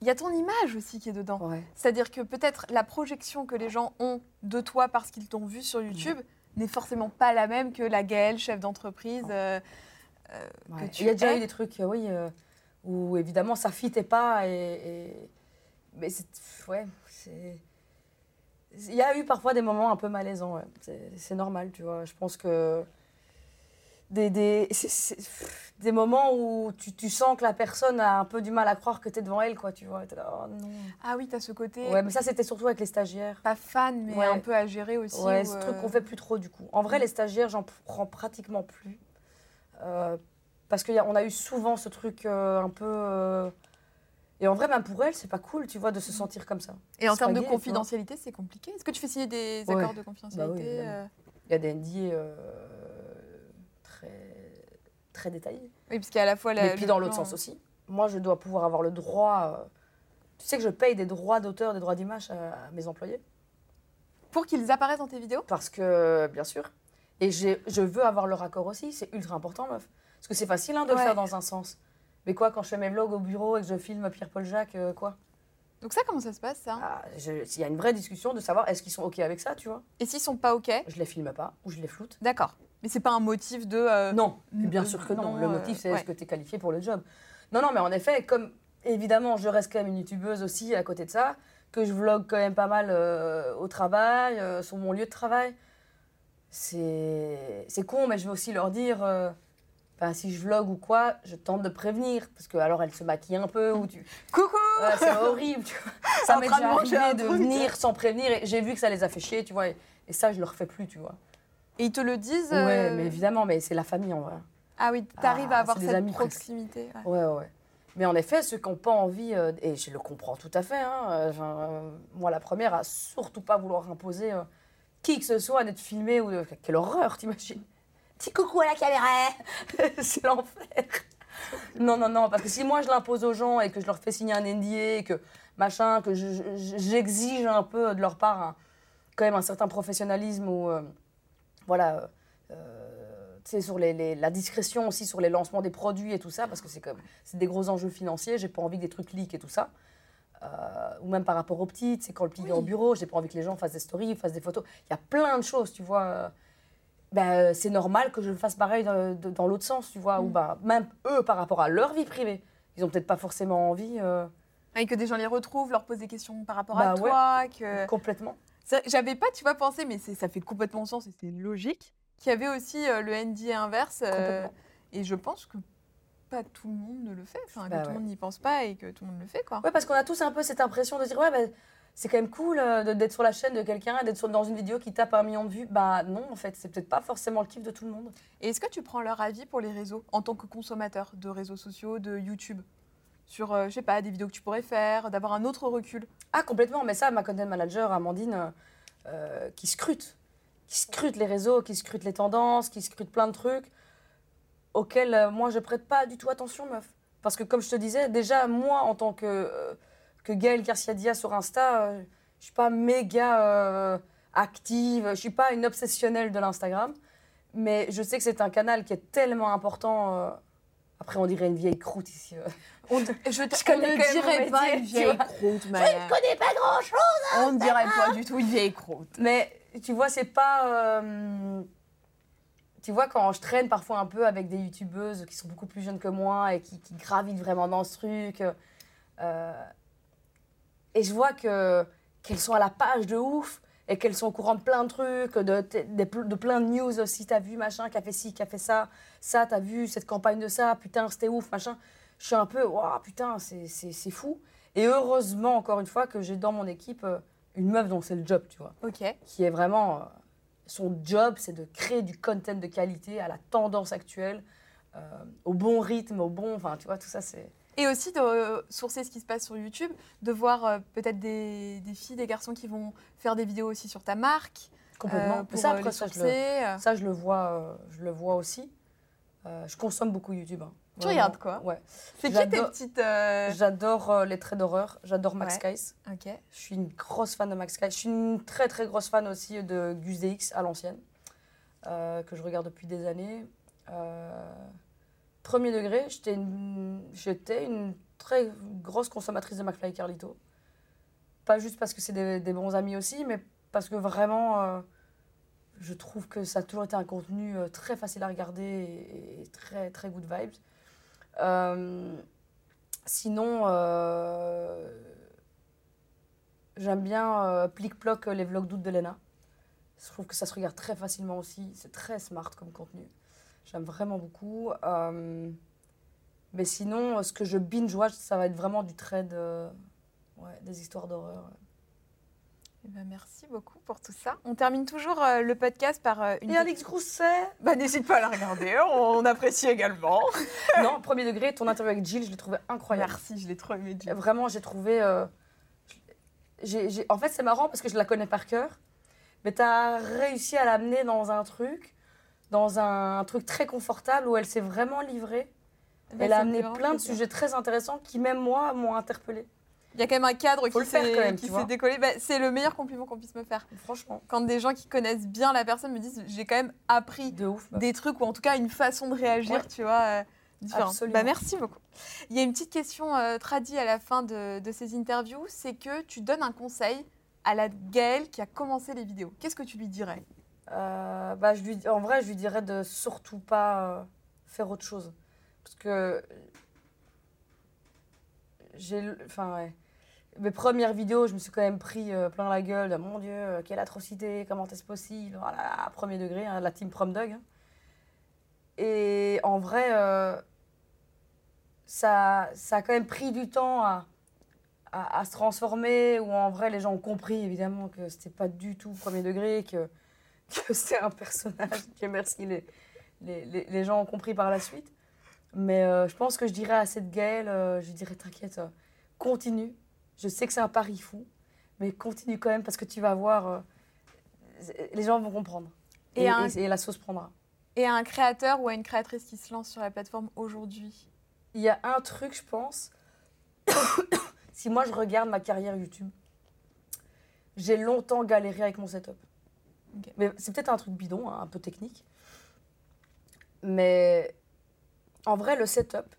Il y a ton image aussi qui est dedans. Ouais. C'est-à-dire que peut-être la projection que les gens ont de toi parce qu'ils t'ont vu sur YouTube n'est forcément pas la même que la Gaëlle, chef d'entreprise. euh, euh, Ouais. Il y a déjà eu des trucs, euh, oui, euh, où évidemment ça fitait pas et, et- mais c'est ouais, c'est il y a eu parfois des moments un peu malaisants, ouais. c'est normal, tu vois. Je pense que des, des, des moments où tu, tu sens que la personne a un peu du mal à croire que tu es devant elle, quoi, tu vois. Là, oh non. Ah oui, t'as ce côté Ouais, mais ça c'était surtout avec les stagiaires. pas fan, mais Ouais. un peu à gérer aussi. Ouais, ce euh, truc qu'on fait plus trop du coup. En vrai, les stagiaires, j'en prends pratiquement plus. Euh, parce qu'on a, on a eu souvent ce truc euh, un peu. Et en vrai, même pour elle, c'est pas cool, tu vois, de se Mm. sentir comme ça. Et en termes de confidentialité, c'est compliqué. Est-ce que tu fais signer des Ouais. accords de confidentialité évidemment. euh, Il y a des NDA euh, très, très détaillés. Oui, parce qu'il y a à la fois la. Mais puis dans l'autre sens aussi. Moi, je dois pouvoir avoir le droit. euh, Tu sais que je paye des droits d'auteur, des droits d'image à, à mes employés Pour qu'ils apparaissent dans tes vidéos? Parce que, bien sûr. Et je veux avoir leur accord aussi. C'est ultra important, meuf. Parce que c'est facile hein, de le faire dans un sens. Mais quoi, quand je fais mes vlogs au bureau et que je filme Pierre-Paul Jacques, euh, quoi? Donc, ça, comment ça se passe, ça? Ah, Il y a une vraie discussion de savoir est-ce qu'ils sont OK avec ça, tu vois Et s'ils sont pas OK? Je les filme pas ou je les floute. D'accord. Mais c'est pas un motif de. euh, Non, bien sûr que non. non, le euh, motif, c'est ouais. est-ce que tu es qualifié pour le job? Non, non, mais en effet, comme évidemment, je reste quand même une youtubeuse aussi à côté de ça, que je vlog quand même pas mal euh, au travail, euh, sur mon lieu de travail. C'est c'est con, mais je vais aussi leur dire, enfin, si je vlog ou quoi, je tente de prévenir, parce que alors elle se maquille un peu, ou tu... Coucou Ouais, c'est horrible, tu vois. Ça m'est déjà arrivé de venir sans prévenir, et j'ai vu que ça les a fait chier, tu vois, et, et ça, je le refais plus, tu vois. Et ils te le disent Ouais, euh, mais évidemment, mais c'est la famille en vrai. Ah oui, t'arrives Ah, à avoir c'est des cette proximité. ouais. Ouais, ouais. Mais en effet, ceux qui n'ont pas envie, euh, et je le comprends tout à fait, hein, euh, moi la première à surtout pas vouloir imposer qui que ce soit d'être filmé, ou de- quelle horreur, t'imagines? Petit coucou à la caméra C'est l'enfer Non, non, non, parce que si moi je l'impose aux gens et que je leur fais signer un NDA, et que machin, que je- je- j'exige un peu de leur part un- quand même un certain professionnalisme ou euh, voilà. euh, euh, tu sais, sur les, les- la discrétion aussi sur les lancements des produits et tout ça, parce que c'est comme c'est des gros enjeux financiers, j'ai pas envie que des trucs leak et tout ça. Euh, ou même par rapport aux petites, c'est quand le petit est au bureau, j'ai pas envie que les gens fassent des stories, fassent des photos. Il y a plein de choses, tu vois. Euh, Ben, c'est normal que je le fasse pareil dans, l'autre sens, tu vois. Ou Mm. ben, même eux, par rapport à leur vie privée, ils ont peut-être pas forcément envie. euh, Et que des gens les retrouvent, leur posent des questions par rapport Bah à ouais. toi. Que... Complètement. J'avais pas, tu vois, pensé, mais ça fait complètement sens et c'est logique, qu'il y avait aussi euh, le NDA inverse. euh, et je pense que pas tout le monde ne le fait, enfin, Bah que tout ouais. le monde n'y pense pas et que tout le monde le fait, quoi. Ouais, parce qu'on a tous un peu cette impression de dire ouais, ben, c'est quand même cool euh, d'être sur la chaîne de quelqu'un, d'être sur- dans une vidéo qui tape un million de vues. Bah non, en fait, c'est peut-être pas forcément le kiff de tout le monde. Et est-ce que tu prends leur avis pour les réseaux, en tant que consommateur de réseaux sociaux, de YouTube? Sur, euh, je sais pas, des vidéos que tu pourrais faire, d'avoir un autre recul? Ah, complètement, mais ça, ma content manager, Amandine, euh, qui scrute, qui scrute les réseaux, qui scrute les tendances, qui scrute plein de trucs, auxquels euh, moi je prête pas du tout attention, meuf. Parce que comme je te disais, déjà, moi, en tant que, que Gaëlle Garcia Diaz sur Insta, euh, je suis pas méga euh, active, je suis pas une obsessionnelle de l'Instagram, mais je sais que c'est un canal qui est tellement important. euh, après, on dirait une vieille croûte ici. euh. On, je, Je on connais ne mon pas métier, une vieille croûte, Maya. Je connais pas grand-chose On ne dirait pas du tout une vieille croûte. Mais tu vois, c'est pas. euh, tu vois, quand je traîne parfois un peu avec des youtubeuses qui sont beaucoup plus jeunes que moi et qui, qui gravitent vraiment dans ce truc, euh, et je vois que qu'elles sont à la page de ouf et qu'elles sont au courant de plein de trucs, de, de, de plein de news aussi. T'as vu machin qui a fait ci, qui a fait ça, ça, t'as vu cette campagne de ça, putain, c'était ouf, machin. Je suis un peu, waouh, putain, c'est- fou. Et heureusement, encore une fois, que j'ai dans mon équipe euh, une meuf dont c'est le job, tu vois Ok. qui est vraiment euh, son job, c'est de créer du content de qualité à la tendance actuelle, euh, au bon rythme, au bon, enfin tu vois tout ça c'est. Et aussi de euh, sourcer ce qui se passe sur YouTube, de voir euh, peut-être des, des filles, des garçons qui vont faire des vidéos aussi sur ta marque. Complètement. euh, pour ça, après, ça, je le, sourcer. ça je le vois, je le vois aussi. Je consomme beaucoup YouTube. hein. Tu Vraiment. regardes quoi Ouais. C'est qui tes petites. euh, J'adore euh, les traits d'horreur. J'adore Max Ouais. Ok. Je suis une grosse fan de Max Skies. Je suis une très très grosse fan aussi de Gus DX à l'ancienne, euh, que je regarde depuis des années. Premier degré, j'étais une, très grosse consommatrice de McFly et Carlito. Pas juste parce que c'est des, bons amis aussi, mais parce que vraiment, euh, je trouve que ça a toujours été un contenu euh, très facile à regarder et, très très good vibes. Euh, sinon, j'aime bien plic-ploc les vlogs d'août de Lena. Je trouve que ça se regarde très facilement aussi. C'est très smart comme contenu. J'aime vraiment beaucoup. Euh, mais sinon, ce que je binge-watch, ça va être vraiment du trade, euh, ouais, des histoires d'horreur. Eh ben, merci beaucoup pour tout ça. On termine toujours euh, le podcast par euh, une. Et Alex Grousset? Bah, n'hésite pas à la regarder, on apprécie également. Non, premier degré, ton interview avec Jill, je l'ai trouvé incroyable. Merci, je l'ai trop aimé. Jill. Vraiment, j'ai trouvé. euh, j'ai- En fait, c'est marrant parce que je la connais par cœur, mais tu as réussi à l'amener dans un truc, dans un truc très confortable où elle s'est vraiment livrée. Bah, Elle a amené plein de sujets très intéressants qui, même moi, m'ont interpellée. Il y a quand même un cadre Faut qui s'est décollé. Bah, c'est le meilleur compliment qu'on puisse me faire. Franchement, Quand des gens qui connaissent bien la personne me disent j'ai quand même appris de ouf. meuf. des trucs ou en tout cas une façon de réagir, Ouais. tu vois, euh. Absolument. Bah, merci beaucoup. Il y a une petite question euh, tradie à la fin de, de ces interviews, c'est que tu donnes un conseil à la Gaëlle qui a commencé les vidéos. Qu'est-ce que tu lui dirais? Euh, bah, je lui, en vrai, je lui dirais de surtout pas euh, faire autre chose. Parce que j'ai. Enfin. Mes premières vidéos, je me suis quand même pris euh, plein la gueule de mon Dieu, quelle atrocité, comment est-ce possible? Voilà, premier degré, hein, la team Prom Dog. hein. Et en vrai, ça, ça a quand même pris du temps à, à, à se transformer, où en vrai, les gens ont compris évidemment que c'était pas du tout premier degré, que que c'est un personnage. Dieu merci, les, les, les, les gens ont compris par la suite. Mais euh, je pense que je dirais à cette Gaëlle, euh, je dirais t'inquiète, euh, continue. Je sais que c'est un pari fou, mais continue quand même parce que tu vas voir, les gens vont comprendre. Et Et, un- et- et la sauce prendra. Et à un créateur ou à une créatrice qui se lance sur la plateforme aujourd'hui? Il y a un truc, je pense. si moi je regarde ma carrière YouTube, j'ai longtemps galéré avec mon setup. Mais c'est peut-être un truc bidon, hein, un peu technique. Mais en vrai, le setup,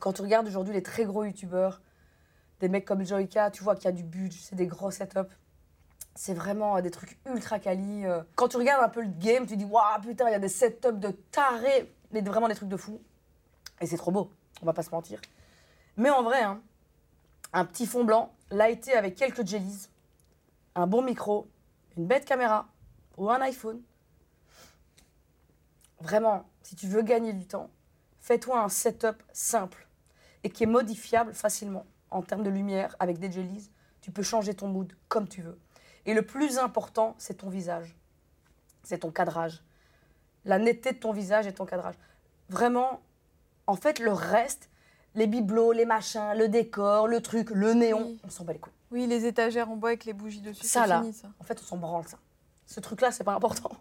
quand tu regardes aujourd'hui les très gros YouTubeurs, des mecs comme Joyka, tu vois qu'il y a du budget, c'est des gros setups. C'est vraiment euh, des trucs ultra quali. euh. Quand tu regardes un peu le game, tu dis Waouh, putain, il y a des setups de tarés, mais vraiment des trucs de fou. Et c'est trop beau, on va pas se mentir. Mais en vrai, hein, un petit fond blanc, lighté avec quelques jellies, un bon micro, une bête caméra ou un iPhone. Vraiment, si tu veux gagner du temps, fais-toi un setup simple et qui est modifiable facilement en termes de lumière avec des jellies. Tu peux changer ton mood comme tu veux. Et le plus important, c'est ton visage. C'est ton cadrage. La netteté de ton visage et ton cadrage. Vraiment, en fait, le reste, les bibelots, les machins, le décor, le truc, le néon, Oui. on s'en bat les couilles. Oui, les étagères en bois avec les bougies dessus, Ça, là. fini ça. En fait, on s'en branle ça. Ce truc-là, c'est pas important.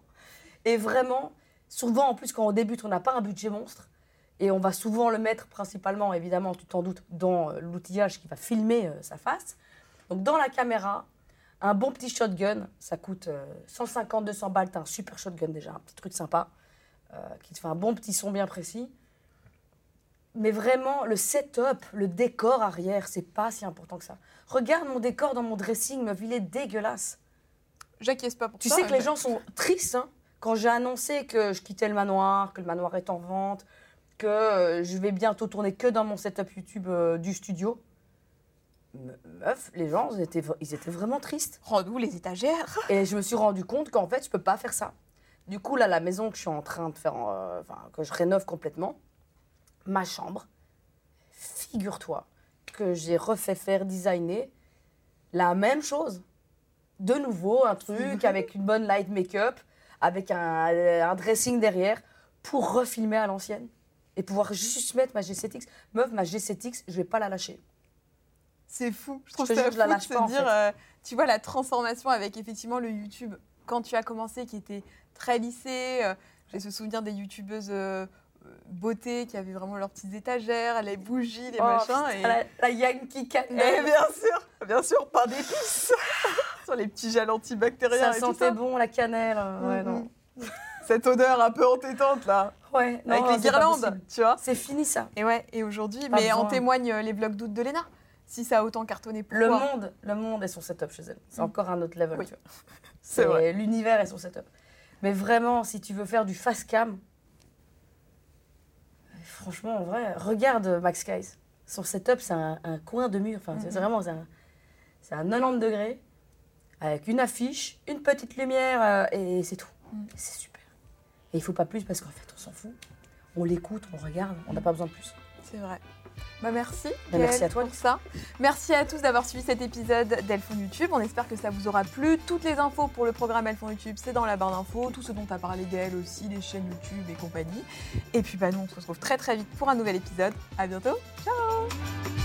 Et vraiment, souvent, en plus, quand on débute, on n'a pas un budget monstre. Et on va souvent le mettre principalement, évidemment, tu t'en doutes, dans euh, l'outillage qui va filmer euh, sa face. Donc, dans la caméra, un bon petit shotgun, ça coûte 150-200 balles. T'as un super shotgun déjà, un petit truc sympa, euh, qui te fait un bon petit son bien précis. Mais vraiment, le setup, le décor arrière, c'est pas si important que ça. Regarde mon décor dans mon dressing, meuf, il est dégueulasse. J'acquiesce pas pour Tu ça. sais que les gens sont tristes hein, quand j'ai annoncé que je quittais le manoir, que le manoir est en vente, que euh, je vais bientôt tourner que dans mon setup YouTube euh, du studio. Me- Meuf, les gens, ils étaient, v- ils étaient vraiment tristes. Rends-nous les étagères. Et je me suis rendu compte qu'en fait, je peux pas faire ça. Du coup, là, la maison que je suis en train de faire, euh, que je rénove complètement, ma chambre, figure-toi que j'ai refait faire, designer la même chose. De nouveau, un truc avec une bonne light make-up, avec un, euh, un dressing derrière, pour refilmer à l'ancienne. Et pouvoir juste mettre ma G7X. Meuf, ma G7X, je vais pas la lâcher. C'est fou. Je trouve ça je la fou de lâche se pas, en dire, fait. euh, tu vois, la transformation avec effectivement le YouTube. Quand tu as commencé, qui était très lissé, euh, j'ai ce souvenir des youtubeuses euh, beauté qui avaient vraiment leurs petites étagères, les bougies, les Oh, machins. putain, et... la, la Yankee Et cannelle. bien sûr, bien sûr, pas d'épices. Sur les petits gels antibactériens Ça et tout sentait ça. bon, la cannelle. euh, Ouais, Mhm. non. Cette odeur un peu entêtante là, Ouais, non, avec les guirlandes, tu vois. C'est fini ça. Et ouais, et aujourd'hui, mais en témoignent euh, les vlogs d'août de Léna. Si ça a autant cartonné, Le pourquoi monde, le monde est son setup chez elle. C'est Mm. encore un autre level. Oui. tu vois. C'est vrai. L'univers est son setup. Mais vraiment, si tu veux faire du fast cam, franchement, en vrai, regarde Max Skies. Son setup, c'est un, un coin de mur. Enfin, c'est Mhm. vraiment, c'est un, c'est un 90 degrés avec une affiche, une petite lumière euh, et c'est tout. Mm. C'est super. Et il faut pas plus parce qu'en fait, on s'en fout. On l'écoute, on regarde, on n'a pas besoin de plus. C'est vrai. Bah merci. Bah, merci à toi. pour ça. Merci à tous d'avoir suivi cet épisode d'Elfon YouTube. On espère que ça vous aura plu. Toutes les infos pour le programme Elfon YouTube, c'est dans la barre d'infos. Tout ce dont a parlé Gaëlle aussi, les chaînes YouTube et compagnie. Et puis bah nous, on se retrouve très très vite pour un nouvel épisode. À bientôt. Ciao